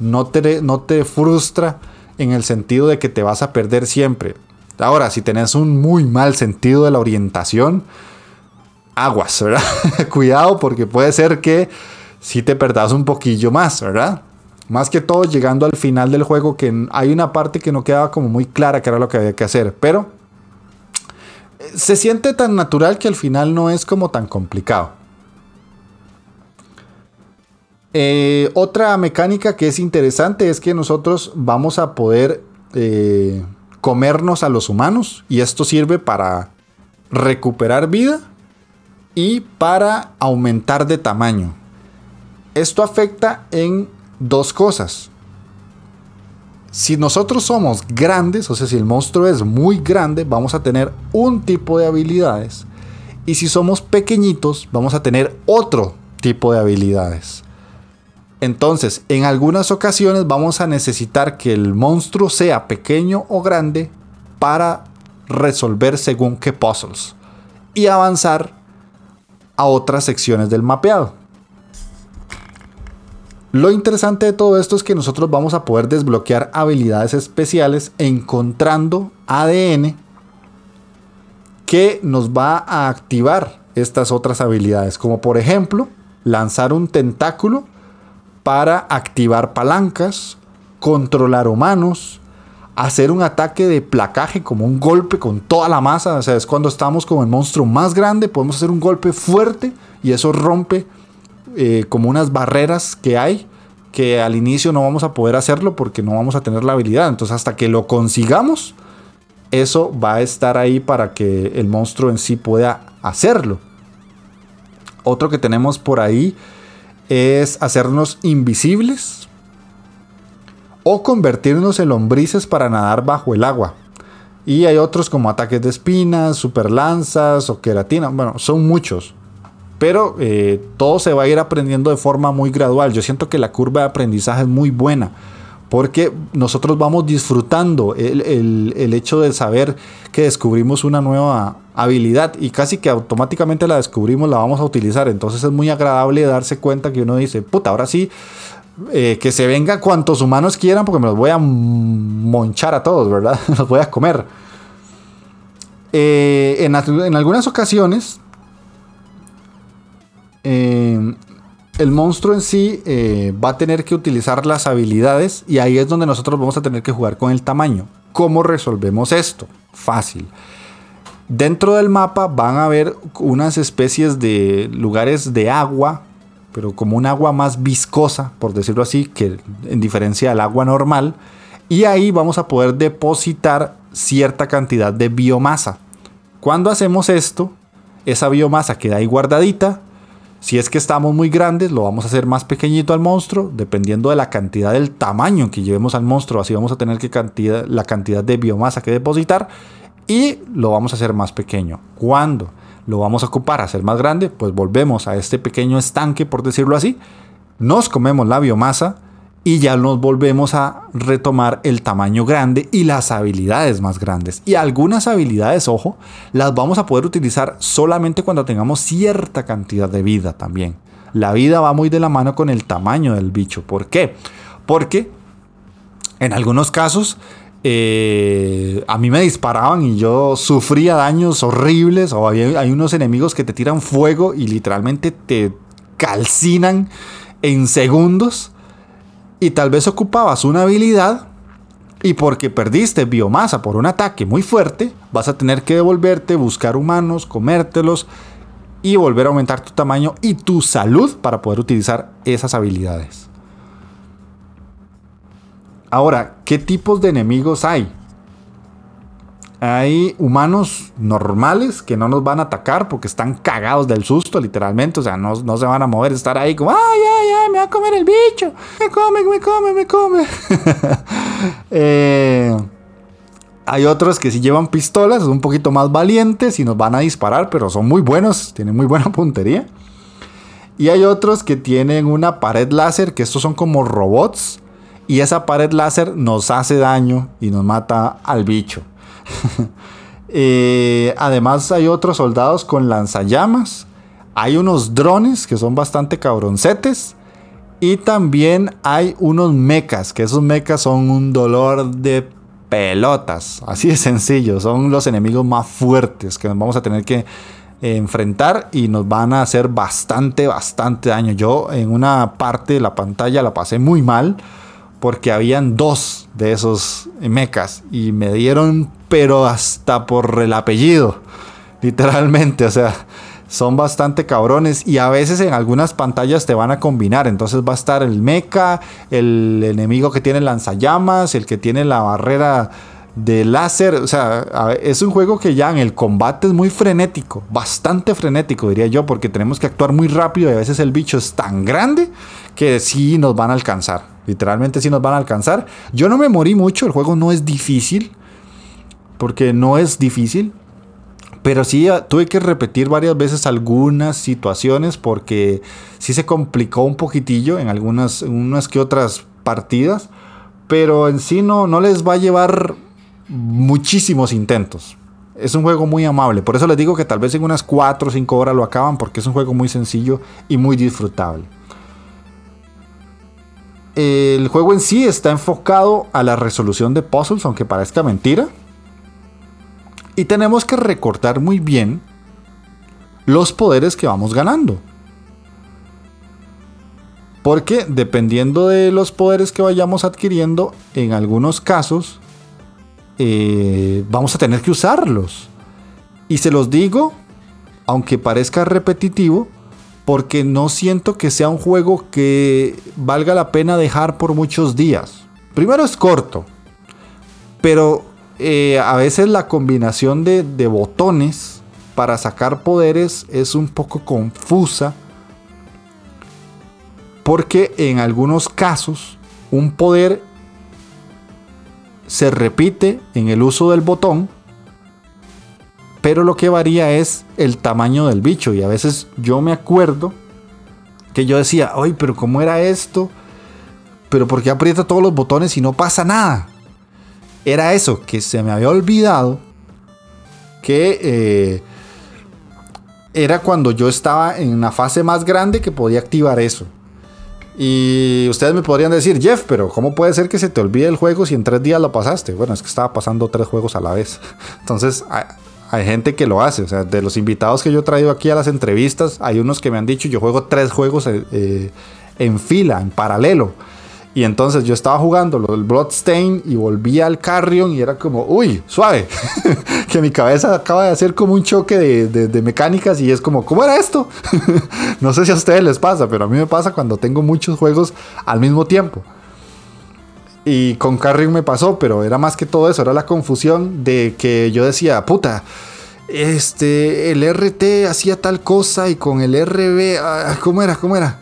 No te, no te frustra en el sentido de que te vas a perder siempre. Ahora, si tenés un muy mal sentido de la orientación, aguas, ¿verdad? Cuidado porque puede ser que si te perdas un poquillo más, ¿verdad? Más que todo llegando al final del juego que hay una parte que no quedaba como muy clara que era lo que había que hacer, pero se siente tan natural que al final no es como tan complicado. Eh, otra mecánica que es interesante es que nosotros vamos a poder eh, comernos a los humanos y esto sirve para recuperar vida y para aumentar de tamaño. Esto afecta en dos cosas si nosotros somos grandes, o sea, si el monstruo es muy grande, vamos a tener un tipo de habilidades. Y si somos pequeñitos, vamos a tener otro tipo de habilidades. Entonces, en algunas ocasiones vamos a necesitar que el monstruo sea pequeño o grande para resolver según qué puzzles y avanzar a otras secciones del mapeado. Lo interesante de todo esto es que nosotros vamos a poder desbloquear habilidades especiales encontrando ADN que nos va a activar estas otras habilidades, como por ejemplo lanzar un tentáculo para activar palancas, controlar humanos, hacer un ataque de placaje como un golpe con toda la masa, o sea, es cuando estamos como el monstruo más grande, podemos hacer un golpe fuerte y eso rompe eh, como unas barreras que hay que al inicio no vamos a poder hacerlo porque no vamos a tener la habilidad. Entonces hasta que lo consigamos, eso va a estar ahí para que el monstruo en sí pueda hacerlo. Otro que tenemos por ahí es hacernos invisibles o convertirnos en lombrices para nadar bajo el agua. Y hay otros como ataques de espinas, super lanzas o queratina. Bueno, son muchos. Pero eh, todo se va a ir aprendiendo de forma muy gradual. Yo siento que la curva de aprendizaje es muy buena porque nosotros vamos disfrutando el, hecho de saber que descubrimos una nueva habilidad y casi que automáticamente la descubrimos, la vamos a utilizar. Entonces es muy agradable darse cuenta que uno dice, puta, ahora sí, eh, que se venga cuantos humanos quieran porque me los voy a monchar a todos, ¿verdad? los voy a comer. Eh, en, en, algunas ocasiones, eh, el monstruo en sí eh, va a tener que utilizar las habilidades y ahí es donde nosotros vamos a tener que jugar con el tamaño. ¿Cómo resolvemos esto? Fácil. Dentro del mapa van a haber unas especies de lugares de agua, pero como un agua más viscosa, por decirlo así, que en diferencia del agua normal. Y ahí vamos a poder depositar cierta cantidad de biomasa. Cuando hacemos esto, esa biomasa queda ahí guardadita si es que estamos muy grandes, lo vamos a hacer más pequeñito al monstruo, dependiendo de la cantidad del tamaño que llevemos al monstruo. Así vamos a tener que cantidad, la cantidad de biomasa que depositar y lo vamos a hacer más pequeño. ¿Cuándo lo vamos a ocupar a hacer más grande? Pues volvemos a este pequeño estanque, por decirlo así. Nos comemos la biomasa y ya nos volvemos a retomar el tamaño grande y las habilidades más grandes. Y algunas habilidades, ojo, las vamos a poder utilizar solamente cuando tengamos cierta cantidad de vida también. La vida va muy de la mano con el tamaño del bicho. ¿Por qué? Porque en algunos casos eh, a mí me disparaban y yo sufría daños horribles o hay unos enemigos que te tiran fuego y literalmente te calcinan en segundos y tal vez ocupabas una habilidad y porque perdiste biomasa por un ataque muy fuerte, vas a tener que devolverte, buscar humanos, comértelos y volver a aumentar tu tamaño y tu salud para poder utilizar esas habilidades. Ahora, ¿qué tipos de enemigos hay? Hay humanos normales que no nos van a atacar porque están cagados del susto, literalmente. O sea, no, se van a mover, estar ahí como, ay, ay, ay, me va a comer el bicho. Me come, me come, me come. Eh, hay otros que sí llevan pistolas, son un poquito más valientes y nos van a disparar, pero son muy buenos, tienen muy buena puntería. Y hay otros que tienen una pared láser, que estos son como robots. Y esa pared láser nos hace daño y nos mata al bicho. Eh, además hay otros soldados con lanzallamas. Hay unos drones que son bastante cabroncetes. Y también hay unos mechas, que esos mechas son un dolor de pelotas. Así de sencillo. Son los enemigos más fuertes que nos vamos a tener que enfrentar y nos van a hacer bastante, bastante daño. Yo en una parte de la pantalla la pasé muy mal porque habían dos de esos mechas y me dieron pero hasta por el apellido, literalmente, o sea, son bastante cabrones y a veces en algunas pantallas te van a combinar, entonces va a estar el mecha, el enemigo que tiene lanzallamas, el que tiene la barrera de láser, o sea, es un juego que ya en el combate es muy frenético, bastante frenético diría yo, porque tenemos que actuar muy rápido y a veces el bicho es tan grande que sí nos van a alcanzar, literalmente sí nos van a alcanzar. Yo no me morí mucho, el juego no es difícil, porque no es difícil. Pero sí ah, tuve que repetir varias veces algunas situaciones porque sí se complicó un poquitillo en algunas unas que otras partidas. Pero en sí no, no les va a llevar muchísimos intentos. Es un juego muy amable. Por eso les digo que tal vez en unas 4 o 5 horas lo acaban porque es un juego muy sencillo y muy disfrutable. El juego en sí está enfocado a la resolución de puzzles, aunque parezca mentira. Y tenemos que recortar muy bien los poderes que vamos ganando. Porque dependiendo de los poderes que vayamos adquiriendo, en algunos casos eh, vamos a tener que usarlos. Y se los digo, aunque parezca repetitivo, porque no siento que sea un juego que valga la pena dejar por muchos días. Primero es corto, pero eh, a veces la combinación de, botones para sacar poderes es un poco confusa. Porque en algunos casos un poder se repite en el uso del botón pero lo que varía es el tamaño del bicho. Y a veces yo me acuerdo que yo decía, ay, pero ¿cómo era esto? Pero ¿por qué aprieta todos los botones y no pasa nada? Era eso, que se me había olvidado que eh, era cuando yo estaba en una fase más grande que podía activar eso. Y ustedes me podrían decir, Jeff, pero ¿cómo puede ser que se te olvide el juego si en tres días lo pasaste? Bueno, es que estaba pasando tres juegos a la vez. Entonces, hay, gente que lo hace. O sea, de los invitados que yo he traído aquí a las entrevistas, hay unos que me han dicho, yo juego tres juegos eh, eh, en fila, en paralelo. Y entonces yo estaba jugando del Bloodstain y volví al Carrion y era como, uy, suave. que mi cabeza acaba de hacer como un choque de, mecánicas y es como, ¿cómo era esto? no sé si a ustedes les pasa, pero a mí me pasa cuando tengo muchos juegos al mismo tiempo. Y con Carrion me pasó, pero era más que todo eso, era la confusión de que yo decía, puta, este, el RT hacía tal cosa y con el RB, ah, ¿cómo era? ¿Cómo era?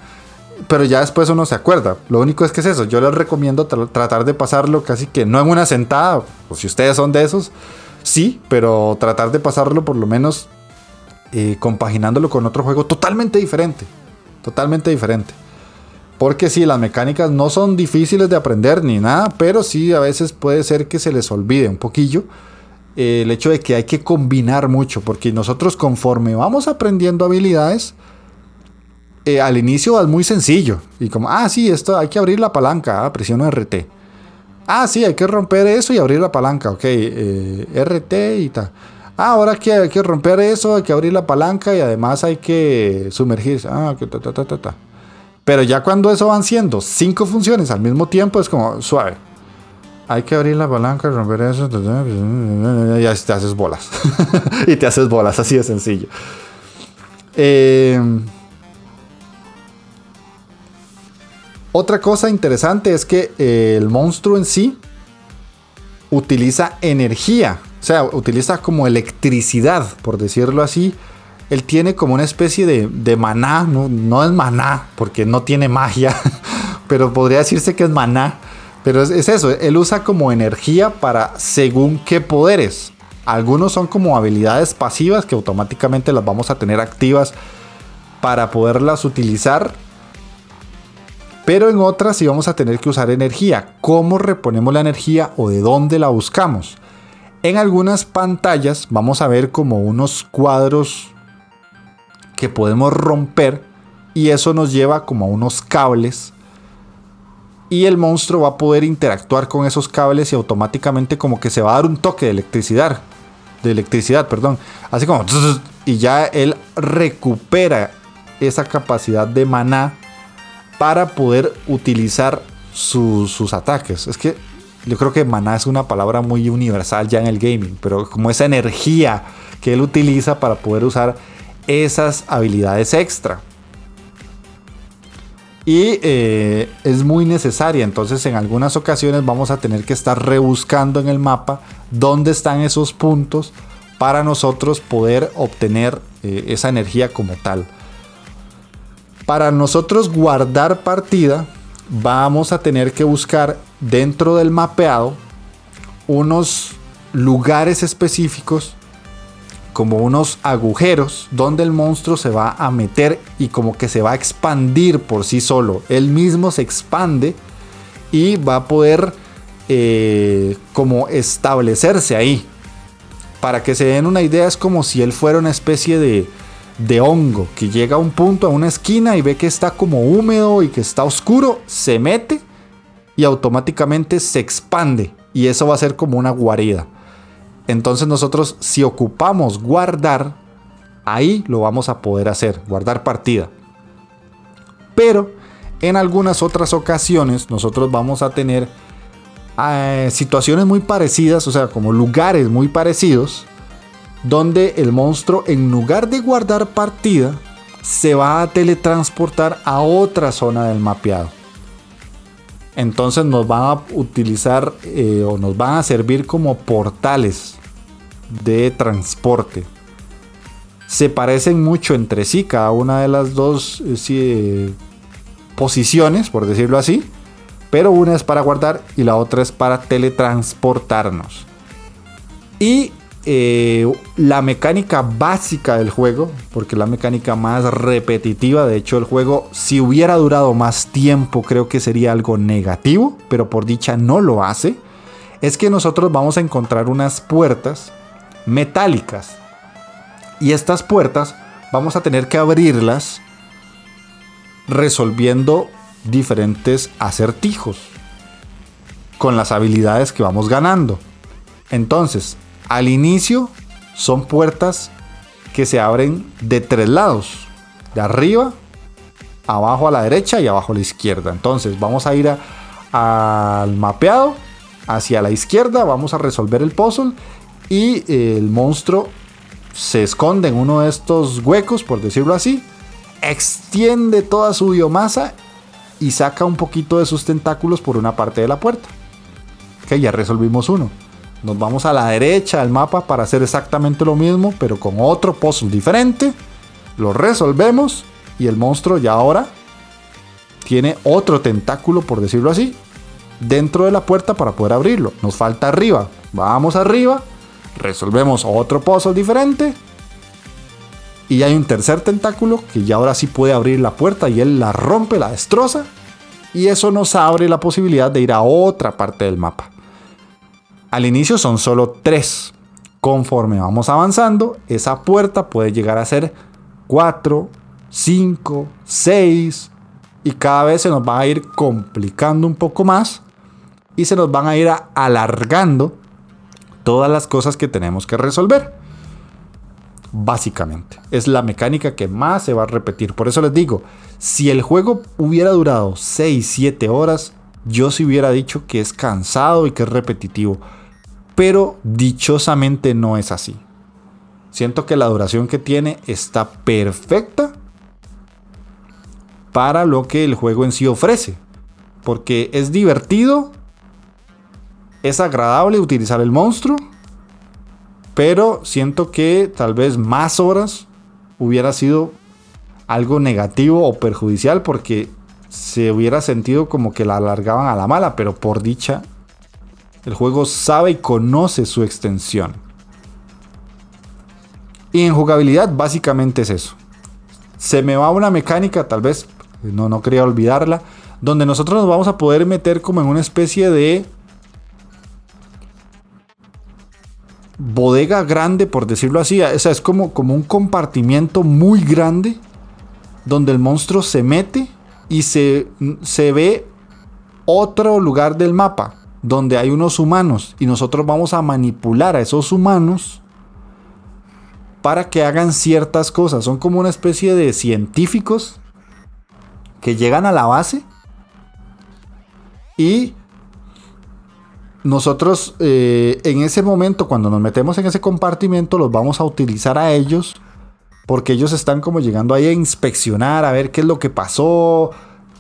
Pero ya después uno se acuerda. Lo único es que es eso. Yo les recomiendo tratar de pasarlo casi que no en una sentada. O si ustedes son de esos, sí, pero tratar de pasarlo por lo menos eh, compaginándolo con otro juego totalmente diferente. Totalmente diferente. Porque sí, las mecánicas no son difíciles de aprender ni nada, pero sí a veces puede ser que se les olvide un poquillo eh, el hecho de que hay que combinar mucho, porque nosotros conforme vamos aprendiendo habilidades, eh, al inicio es muy sencillo. Y como, ah, sí, esto hay que abrir la palanca, ah, presiono RT. Ah, sí, hay que romper eso y abrir la palanca, ok, eh, RT y tal. Ah, ahora que hay que romper eso, hay que abrir la palanca y además hay que sumergirse. Ah, que ta, ta, ta, ta, Pero ya cuando eso van siendo cinco funciones al mismo tiempo, es como suave. Hay que abrir la palanca, romper eso, y te haces bolas. y te haces bolas, así de sencillo. Eh, Otra cosa interesante es que eh, el monstruo en sí utiliza energía, o sea, utiliza como electricidad, por decirlo así. Él tiene como una especie de, maná, no, es maná, porque no tiene magia, pero podría decirse que es maná. Pero es, es, eso, él usa como energía para según qué poderes. Algunos son como habilidades pasivas que automáticamente las vamos a tener activas para poderlas utilizar pero en otras sí vamos a tener que usar energía. ¿Cómo reponemos la energía o de dónde la buscamos? En algunas pantallas vamos a ver como unos cuadros que podemos romper y eso nos lleva como a unos cables y el monstruo va a poder interactuar con esos cables y automáticamente como que se va a dar un toque de electricidad, de electricidad, perdón, así como y ya él recupera esa capacidad de maná para poder utilizar sus ataques. Es que yo creo que maná es una palabra muy universal ya en el gaming, pero como esa energía que él utiliza para poder usar esas habilidades extra. Y eh, es muy necesaria, entonces en algunas ocasiones vamos a tener que estar rebuscando en el mapa dónde están esos puntos para nosotros poder obtener eh, esa energía como tal. Para nosotros guardar partida, vamos a tener que buscar dentro del mapeado unos lugares específicos como unos agujeros donde el monstruo se va a meter y como que se va a expandir por sí solo. Él mismo se expande y va a poder eh, como establecerse ahí. Para que se den una idea es como si él fuera una especie de, de hongo que llega a un punto, a una esquina y ve que está como húmedo y que está oscuro, se mete y automáticamente se expande y eso va a ser como una guarida. Entonces nosotros si ocupamos guardar, ahí lo vamos a poder hacer, guardar partida. Pero en algunas otras ocasiones nosotros vamos a tener eh, situaciones muy parecidas, o sea, como lugares muy parecidos donde el monstruo en lugar de guardar partida se va a teletransportar a otra zona del mapeado. Entonces nos van a utilizar eh, o nos van a servir como portales de transporte. Se parecen mucho entre sí cada una de las dos eh, posiciones, por decirlo así. Pero una es para guardar y la otra es para teletransportarnos. Y eh, la mecánica básica del juego, porque la mecánica más repetitiva, de hecho el juego si hubiera durado más tiempo creo que sería algo negativo, pero por dicha no lo hace, es que nosotros vamos a encontrar unas puertas metálicas. Y estas puertas vamos a tener que abrirlas resolviendo diferentes acertijos con las habilidades que vamos ganando. Entonces, al inicio son puertas que se abren de tres lados, de arriba, abajo a la derecha y abajo a la izquierda. Entonces vamos a ir al mapeado, hacia la izquierda, vamos a resolver el puzzle y el monstruo se esconde en uno de estos huecos, por decirlo así, extiende toda su biomasa y saca un poquito de sus tentáculos por una parte de la puerta. Ok, ya resolvimos uno. Nos vamos a la derecha del mapa para hacer exactamente lo mismo, pero con otro puzzle diferente. Lo resolvemos y el monstruo ya ahora tiene otro tentáculo, por decirlo así, dentro de la puerta para poder abrirlo. Nos falta arriba. Vamos arriba, resolvemos otro puzzle diferente. Y hay un tercer tentáculo que ya ahora sí puede abrir la puerta y él la rompe, la destroza. Y eso nos abre la posibilidad de ir a otra parte del mapa. Al inicio son solo tres. Conforme vamos avanzando, esa puerta puede llegar a ser 4, 5, 6 y cada vez se nos va a ir complicando un poco más y se nos van a ir alargando todas las cosas que tenemos que resolver. Básicamente, es la mecánica que más se va a repetir. Por eso les digo, si el juego hubiera durado 6, 7 horas, yo sí hubiera dicho que es cansado y que es repetitivo. Pero dichosamente no es así. Siento que la duración que tiene está perfecta para lo que el juego en sí ofrece. Porque es divertido, es agradable utilizar el monstruo, pero siento que tal vez más horas hubiera sido algo negativo o perjudicial porque se hubiera sentido como que la alargaban a la mala, pero por dicha, el juego sabe y conoce su extensión. Y en jugabilidad básicamente es eso. Se me va una mecánica, tal vez, no, no quería olvidarla, donde nosotros nos vamos a poder meter como en una especie de bodega grande, por decirlo así. O sea, es como, como un compartimiento muy grande donde el monstruo se mete y se, se ve otro lugar del mapa donde hay unos humanos y nosotros vamos a manipular a esos humanos para que hagan ciertas cosas. Son como una especie de científicos que llegan a la base y nosotros eh, en ese momento, cuando nos metemos en ese compartimento, los vamos a utilizar a ellos porque ellos están como llegando ahí a inspeccionar, a ver qué es lo que pasó,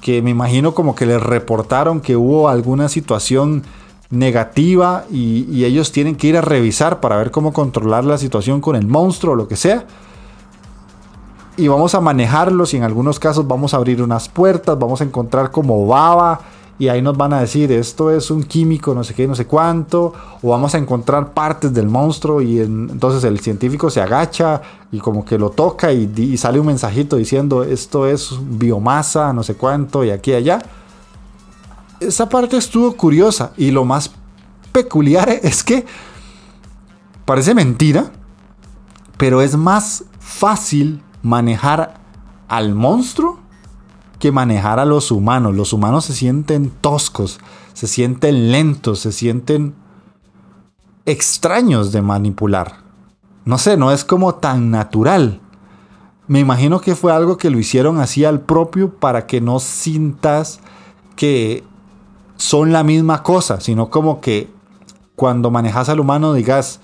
que me imagino como que les reportaron que hubo alguna situación negativa y, ellos tienen que ir a revisar para ver cómo controlar la situación con el monstruo o lo que sea. Y vamos a manejarlos y en algunos casos vamos a abrir unas puertas, vamos a encontrar como baba y ahí nos van a decir esto es un químico, no sé qué, no sé cuánto, o vamos a encontrar partes del monstruo y entonces el científico se agacha y como que lo toca y, sale un mensajito diciendo esto es biomasa, no sé cuánto y aquí y allá. Esa parte estuvo curiosa y lo más peculiar es que parece mentira, pero es más fácil manejar al monstruo que manejar a los humanos. Los humanos se sienten toscos, se sienten lentos, se sienten extraños de manipular. No sé, no es como tan natural. Me imagino que fue algo que lo hicieron así al propio para que no sintas que son la misma cosa, sino como que cuando manejas al humano digas,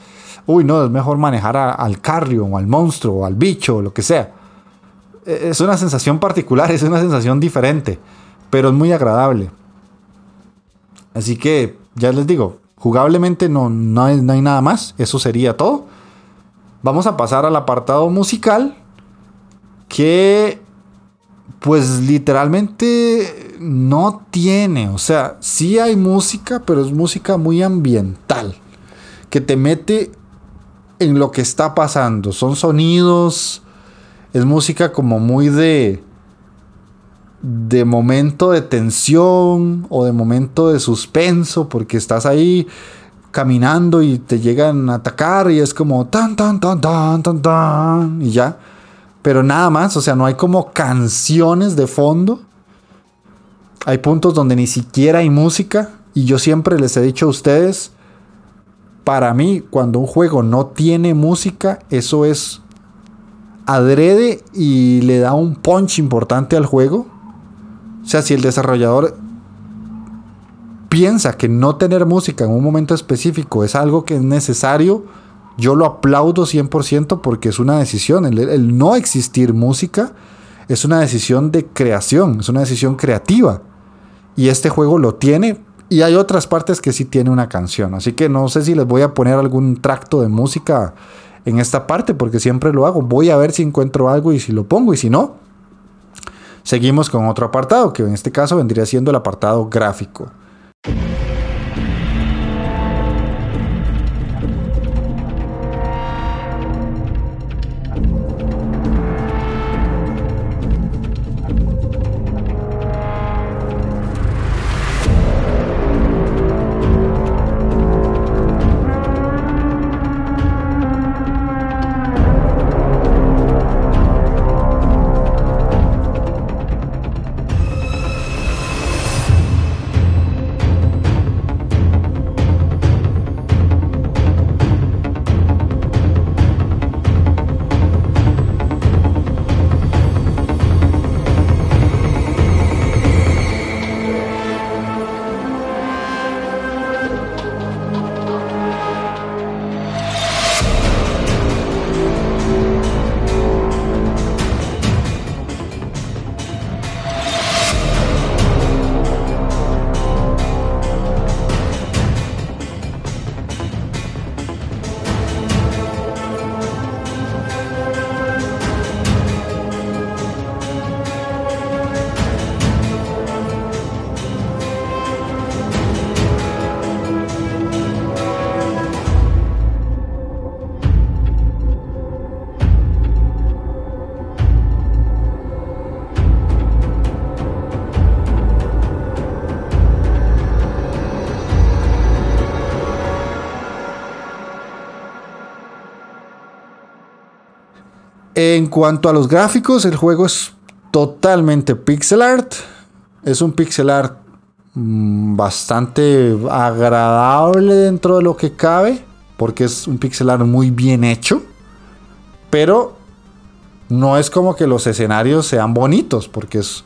uy, no, es mejor manejar al carrion o al monstruo o al bicho o lo que sea es una sensación particular, es una sensación diferente, pero es muy agradable. Así que, ya les digo, jugablemente no, no, hay, no hay nada más, eso sería todo. Vamos a pasar al apartado musical, que pues literalmente no tiene, o sea, sí hay música, pero es música muy ambiental, que te mete en lo que está pasando. Son sonidos, es música como muy de de momento de tensión o de momento de suspenso porque estás ahí caminando y te llegan a atacar y es como tan tan tan tan tan tan y ya. Pero nada más, o sea, no hay como canciones de fondo. Hay puntos donde ni siquiera hay música y yo siempre les he dicho a ustedes para mí, cuando un juego no tiene música, eso es adrede y le da un punch importante al juego. O sea, si el desarrollador piensa que no tener música en un momento específico es algo que es necesario, yo lo aplaudo 100% porque es una decisión. El, el, no existir música es una decisión de creación, es una decisión creativa. Y este juego lo tiene y hay otras partes que sí tiene una canción. Así que no sé si les voy a poner algún tracto de música en esta parte, porque siempre lo hago. Voy a ver si encuentro algo y si lo pongo. Y si no, seguimos con otro apartado, que en este caso vendría siendo el apartado gráfico. Cuanto a los gráficos, el juego es totalmente pixel art. Es un pixel art mm, bastante agradable dentro de lo que cabe, porque es un pixel art muy bien hecho. Pero no es como que los escenarios sean bonitos, porque es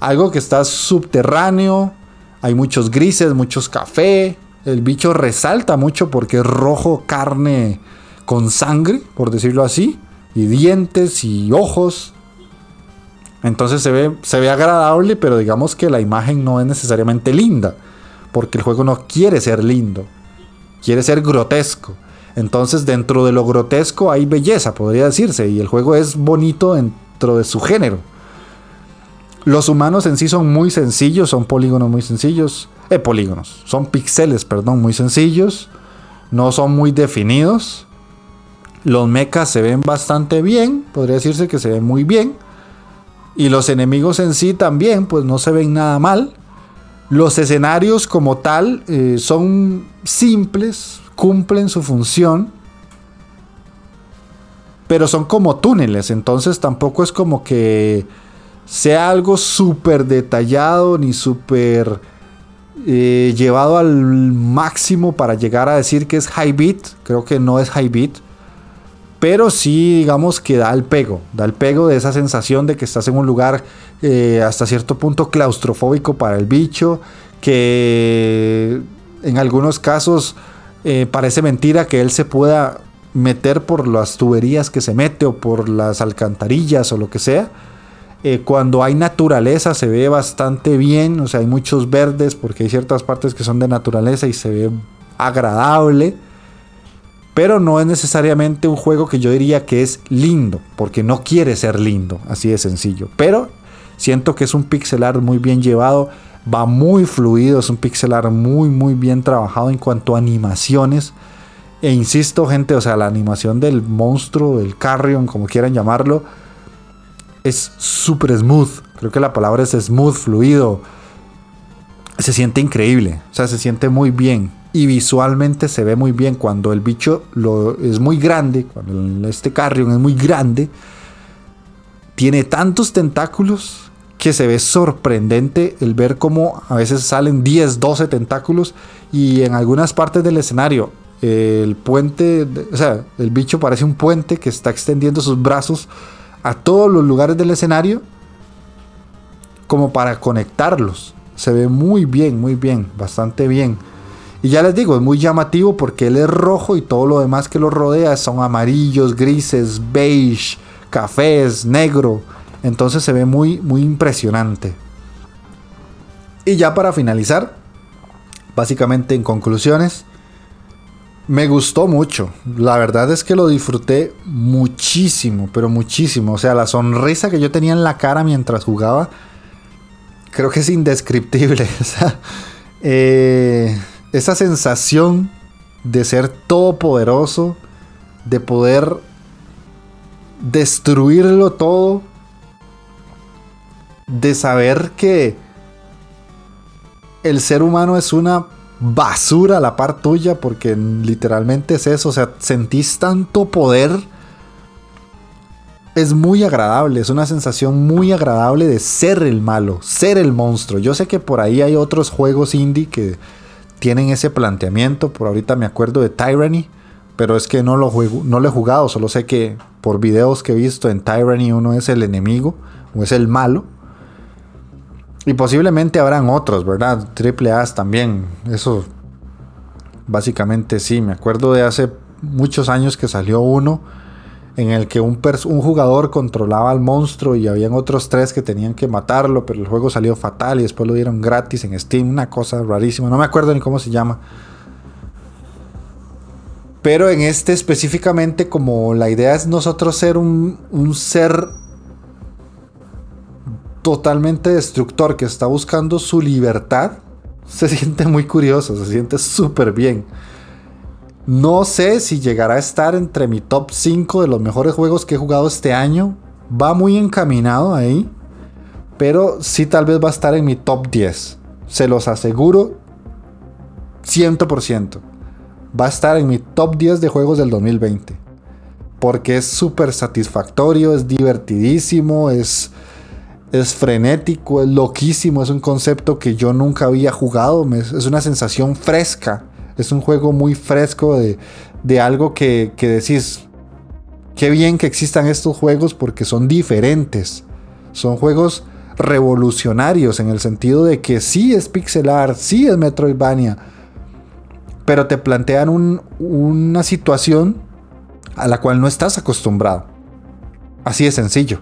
algo que está subterráneo. Hay muchos grises, muchos café. El bicho resalta mucho porque es rojo carne con sangre, por decirlo así y dientes y ojos. Entonces se ve, se ve agradable, pero digamos que la imagen no es necesariamente linda, porque el juego no quiere ser lindo, quiere ser grotesco. Entonces dentro de lo grotesco hay belleza, podría decirse, y el juego es bonito dentro de su género. Los humanos en sí son muy sencillos, son polígonos muy sencillos, eh, polígonos, son píxeles, perdón, muy sencillos, no son muy definidos. Los mechas se ven bastante bien, podría decirse que se ven muy bien. Y los enemigos en sí también, pues no se ven nada mal. Los escenarios como tal eh, son simples, cumplen su función. Pero son como túneles, entonces tampoco es como que sea algo súper detallado ni súper eh, llevado al máximo para llegar a decir que es high beat. Creo que no es high beat pero sí digamos que da el pego, da el pego de esa sensación de que estás en un lugar eh, hasta cierto punto claustrofóbico para el bicho, que en algunos casos eh, parece mentira que él se pueda meter por las tuberías que se mete o por las alcantarillas o lo que sea. Eh, cuando hay naturaleza se ve bastante bien, o sea, hay muchos verdes porque hay ciertas partes que son de naturaleza y se ve agradable. Pero no es necesariamente un juego que yo diría que es lindo, porque no quiere ser lindo, así de sencillo. Pero siento que es un pixel art muy bien llevado, va muy fluido, es un pixel art muy muy bien trabajado en cuanto a animaciones. E insisto, gente, o sea, la animación del monstruo, del carrion, como quieran llamarlo, es súper smooth. Creo que la palabra es smooth, fluido. Se siente increíble, o sea, se siente muy bien. Y visualmente se ve muy bien cuando el bicho lo, es muy grande, cuando este carrion es muy grande. Tiene tantos tentáculos que se ve sorprendente el ver cómo a veces salen 10, 12 tentáculos y en algunas partes del escenario el puente, o sea, el bicho parece un puente que está extendiendo sus brazos a todos los lugares del escenario como para conectarlos. Se ve muy bien, muy bien, bastante bien. Y ya les digo, es muy llamativo porque él es rojo y todo lo demás que lo rodea son amarillos, grises, beige, cafés, negro. Entonces se ve muy, muy impresionante. Y ya para finalizar, básicamente en conclusiones, me gustó mucho. La verdad es que lo disfruté muchísimo, pero muchísimo. O sea, la sonrisa que yo tenía en la cara mientras jugaba, creo que es indescriptible. Eh, esa sensación de ser todopoderoso, de poder destruirlo todo, de saber que el ser humano es una basura a la par tuya, porque literalmente es eso, o sea, sentís tanto poder. Es muy agradable, es una sensación muy agradable de ser el malo, ser el monstruo. Yo sé que por ahí hay otros juegos indie que tienen ese planteamiento, por ahorita me acuerdo de Tyranny, pero es que no lo, juego, no lo he jugado, solo sé que por videos que he visto en Tyranny uno es el enemigo o es el malo. Y posiblemente habrán otros, ¿verdad? Triple A también. Eso básicamente sí. Me acuerdo de hace muchos años que salió uno en el que un, un, jugador controlaba al monstruo y habían otros tres que tenían que matarlo, pero el juego salió fatal y después lo dieron gratis en Steam. Una cosa rarísima. No me acuerdo ni cómo se llama. Pero en este específicamente, como la idea es nosotros ser un, un ser totalmente destructor que está buscando su libertad, se siente muy curioso, se siente súper bien. No sé si llegará a estar entre mi top 5 de los mejores juegos que he jugado este año. Va muy encaminado ahí. Pero sí tal vez va a estar en mi top 10. Se los aseguro 100%. Va a estar en mi top 10 de juegos del 2020. Porque es súper satisfactorio, es divertidísimo, es es frenético, es loquísimo, es un concepto que yo nunca había jugado, es una sensación fresca, es un juego muy fresco de, algo que, que, decís, qué bien que existan estos juegos porque son diferentes, son juegos revolucionarios en el sentido de que sí es pixelar, sí es Metroidvania, pero te plantean una situación a la cual no estás acostumbrado. Así de sencillo.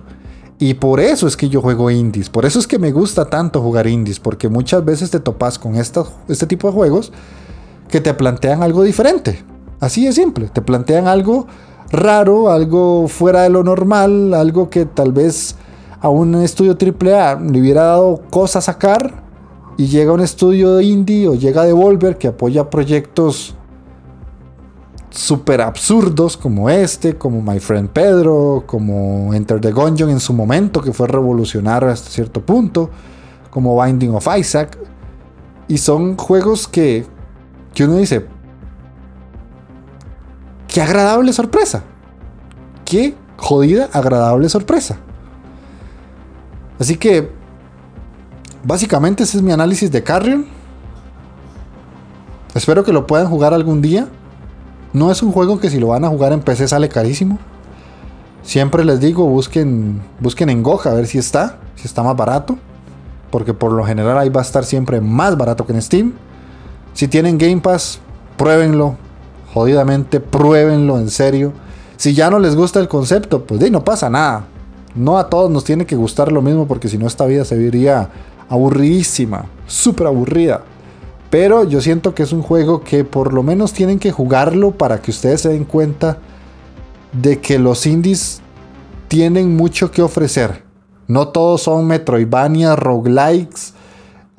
Y por eso es que yo juego indies. Por eso es que me gusta tanto jugar indies. Porque muchas veces te topas con este tipo de juegos que te plantean algo diferente. Así de simple. Te plantean algo raro, algo fuera de lo normal, algo que tal vez a un estudio AAA le hubiera dado cosas a sacar. Y llega un estudio de indie o llega Devolver que apoya proyectos super absurdos como este, como My Friend Pedro, como Enter the Gungeon en su momento, que fue revolucionario hasta cierto punto, como Binding of Isaac. Y son juegos que, que uno dice, qué agradable sorpresa. Qué jodida, agradable sorpresa. Así que, básicamente ese es mi análisis de Carrion. Espero que lo puedan jugar algún día. No es un juego que si lo van a jugar en PC sale carísimo. Siempre les digo, busquen, busquen en Goja a ver si está, si está más barato. Porque por lo general ahí va a estar siempre más barato que en Steam. Si tienen Game Pass, pruébenlo. Jodidamente, pruébenlo en serio. Si ya no les gusta el concepto, pues de no pasa nada. No a todos nos tiene que gustar lo mismo porque si no esta vida se vería aburridísima, súper aburrida. Pero yo siento que es un juego que por lo menos tienen que jugarlo para que ustedes se den cuenta de que los indies tienen mucho que ofrecer. No todos son Metroidvania, roguelikes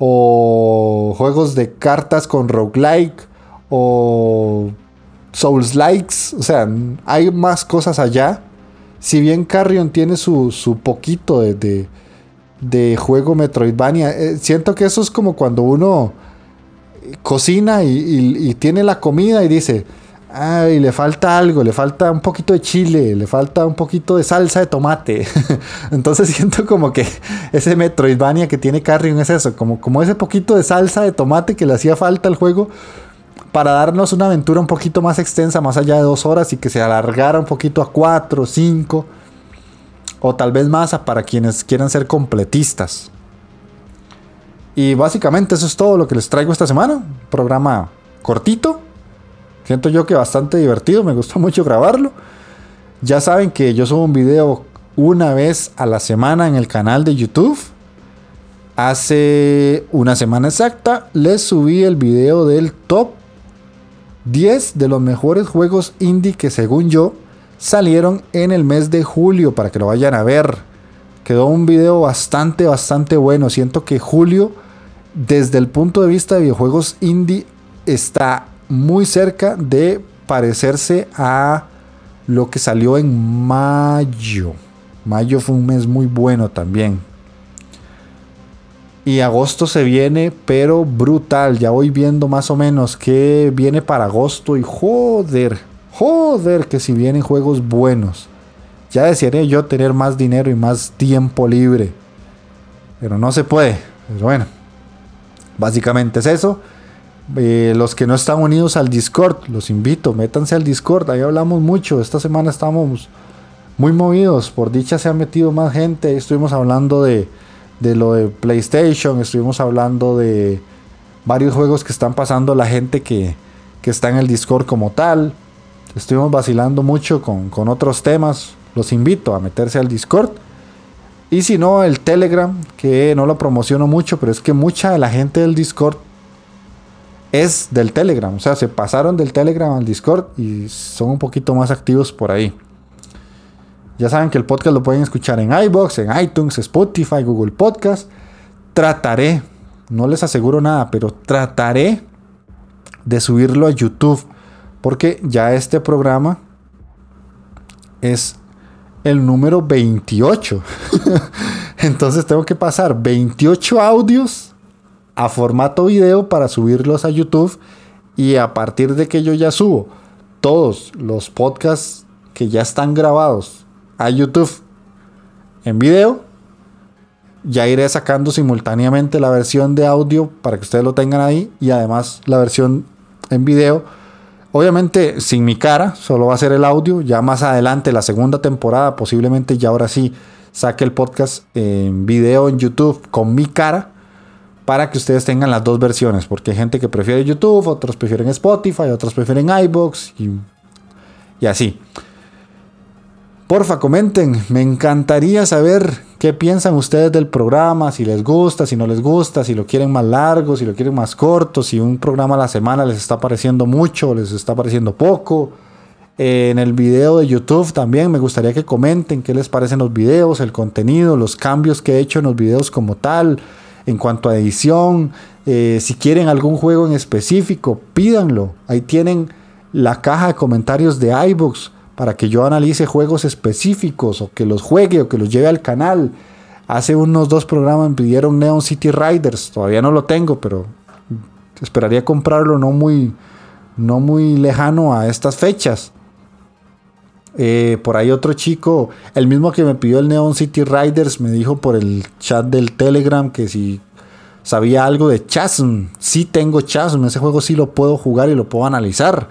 o juegos de cartas con roguelike o Souls Likes, o sea, hay más cosas allá. Si bien Carrion tiene su, su poquito de, de, juego Metroidvania, eh, siento que eso es como cuando uno cocina y tiene la comida y dice, Ay, le falta algo, le falta un poquito de chile, le falta un poquito de salsa de tomate. Entonces siento como que ese Metroidvania que tiene Carrion es eso, como, como ese poquito de salsa de tomate que le hacía falta al juego para darnos una aventura un poquito más extensa, más allá de dos horas y que se alargara un poquito a cuatro, cinco o tal vez más para quienes quieran ser completistas. Y básicamente eso es todo lo que les traigo esta semana. Programa cortito, Siento yo que bastante divertido, me gusta mucho grabarlo. Ya saben que yo subo un video una vez a la semana en el canal de YouTube. Hace una semana exacta les subí el video del top 10 de los mejores juegos indie que según yo salieron en el mes de julio para que lo vayan a ver. Quedó un video bastante, bastante bueno. Siento que julio, desde el punto de vista de videojuegos indie, está muy cerca de parecerse a lo que salió en mayo. Mayo fue un mes muy bueno también. Y agosto se viene, pero brutal. Ya voy viendo más o menos que viene para agosto. Y joder, joder, que si vienen juegos buenos. Ya desearía yo tener más dinero y más tiempo libre. Pero no se puede. Pero bueno, básicamente es eso. Eh, los que no están unidos al Discord, los invito, métanse al Discord, ahí hablamos mucho. Esta semana estamos muy movidos, por dicha se ha metido más gente. Estuvimos hablando de, de lo de PlayStation, estuvimos hablando de varios juegos que están pasando la gente que, que está en el Discord como tal. Estuvimos vacilando mucho con, con otros temas. Los invito a meterse al Discord. Y si no, el Telegram, que no lo promociono mucho, pero es que mucha de la gente del Discord es del Telegram. O sea, se pasaron del Telegram al Discord y son un poquito más activos por ahí. Ya saben que el podcast lo pueden escuchar en iBox, en iTunes, Spotify, Google Podcast. Trataré, no les aseguro nada, pero trataré de subirlo a YouTube. Porque ya este programa es el número 28. Entonces tengo que pasar 28 audios a formato video para subirlos a YouTube y a partir de que yo ya subo todos los podcasts que ya están grabados a YouTube en video, ya iré sacando simultáneamente la versión de audio para que ustedes lo tengan ahí y además la versión en video. Obviamente sin mi cara, solo va a ser el audio. Ya más adelante, la segunda temporada, posiblemente ya ahora sí saque el podcast en video en YouTube con mi cara para que ustedes tengan las dos versiones, porque hay gente que prefiere YouTube, otros prefieren Spotify, otros prefieren iBox y, y así. Porfa, comenten, me encantaría saber qué piensan ustedes del programa, si les gusta, si no les gusta, si lo quieren más largo, si lo quieren más corto, si un programa a la semana les está pareciendo mucho, les está pareciendo poco. En el video de YouTube también me gustaría que comenten qué les parecen los videos, el contenido, los cambios que he hecho en los videos como tal en cuanto a edición. Eh, si quieren algún juego en específico, pídanlo. Ahí tienen la caja de comentarios de iBooks para que yo analice juegos específicos o que los juegue o que los lleve al canal. Hace unos dos programas me pidieron Neon City Riders. Todavía no lo tengo, pero esperaría comprarlo no muy, no muy lejano a estas fechas. Eh, por ahí otro chico, el mismo que me pidió el Neon City Riders, me dijo por el chat del Telegram que si sabía algo de Chasm. Sí tengo Chasm, ese juego sí lo puedo jugar y lo puedo analizar.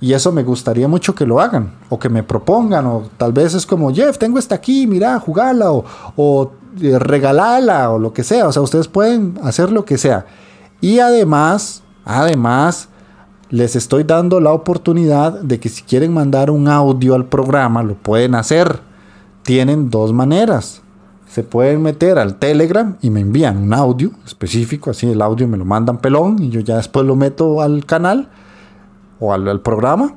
Y eso me gustaría mucho que lo hagan, o que me propongan, o tal vez es como, Jeff, tengo esta aquí, mira, jugala, o, o eh, regalala, o lo que sea. O sea, ustedes pueden hacer lo que sea. Y además, además, les estoy dando la oportunidad de que si quieren mandar un audio al programa, lo pueden hacer. Tienen dos maneras. Se pueden meter al Telegram y me envían un audio específico, así el audio me lo mandan pelón y yo ya después lo meto al canal o al, programa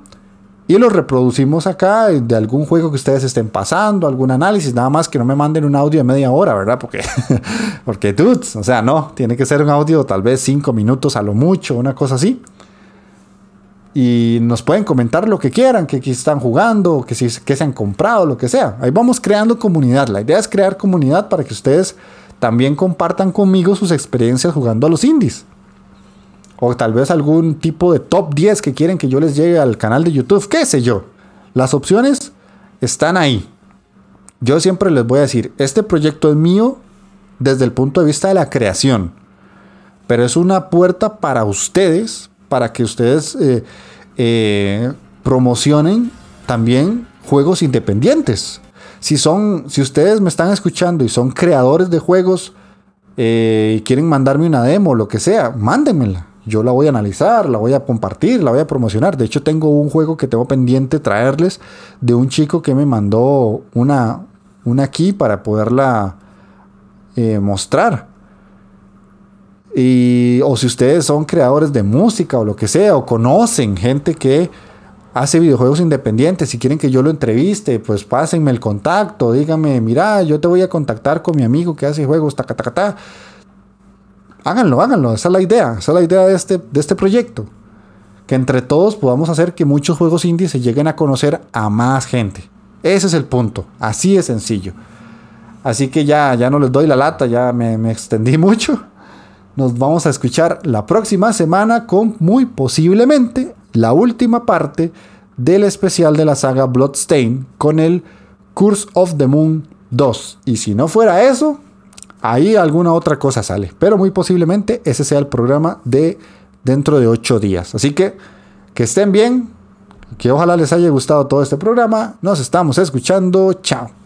y lo reproducimos acá de algún juego que ustedes estén pasando, algún análisis, nada más que no me manden un audio de media hora, ¿verdad? Porque, porque dudes, o sea, no, tiene que ser un audio tal vez cinco minutos a lo mucho, una cosa así y nos pueden comentar lo que quieran, que, están jugando, que, si, que se han comprado, lo que sea. Ahí vamos creando comunidad. La idea es crear comunidad para que ustedes también compartan conmigo sus experiencias jugando a los indies. O tal vez algún tipo de top 10 que quieren que yo les llegue al canal de YouTube, qué sé yo. Las opciones están ahí. Yo siempre les voy a decir, este proyecto es mío desde el punto de vista de la creación, pero es una puerta para ustedes, para que ustedes eh, eh, promocionen también juegos independientes. Si son, si ustedes me están escuchando y son creadores de juegos eh, y quieren mandarme una demo, lo que sea, mándenmela. Yo la voy a analizar, la voy a compartir, la voy a promocionar. De hecho, tengo un juego que tengo pendiente traerles de un chico que me mandó una, una key para poderla eh, mostrar. Y, o si ustedes son creadores de música o lo que sea, o conocen gente que hace videojuegos independientes, si quieren que yo lo entreviste, pues pásenme el contacto, díganme, mira, yo te voy a contactar con mi amigo que hace juegos, ta ta Háganlo, háganlo, esa es la idea, esa es la idea de este, de este proyecto. Que entre todos podamos hacer que muchos juegos indies se lleguen a conocer a más gente. Ese es el punto, así de sencillo. Así que ya, ya no les doy la lata, ya me, me extendí mucho. Nos vamos a escuchar la próxima semana con muy posiblemente la última parte del especial de la saga Bloodstain con el Curse of the Moon 2. Y si no fuera eso, ahí alguna otra cosa sale. Pero muy posiblemente ese sea el programa de dentro de 8 días. Así que que estén bien, que ojalá les haya gustado todo este programa. Nos estamos escuchando. Chao.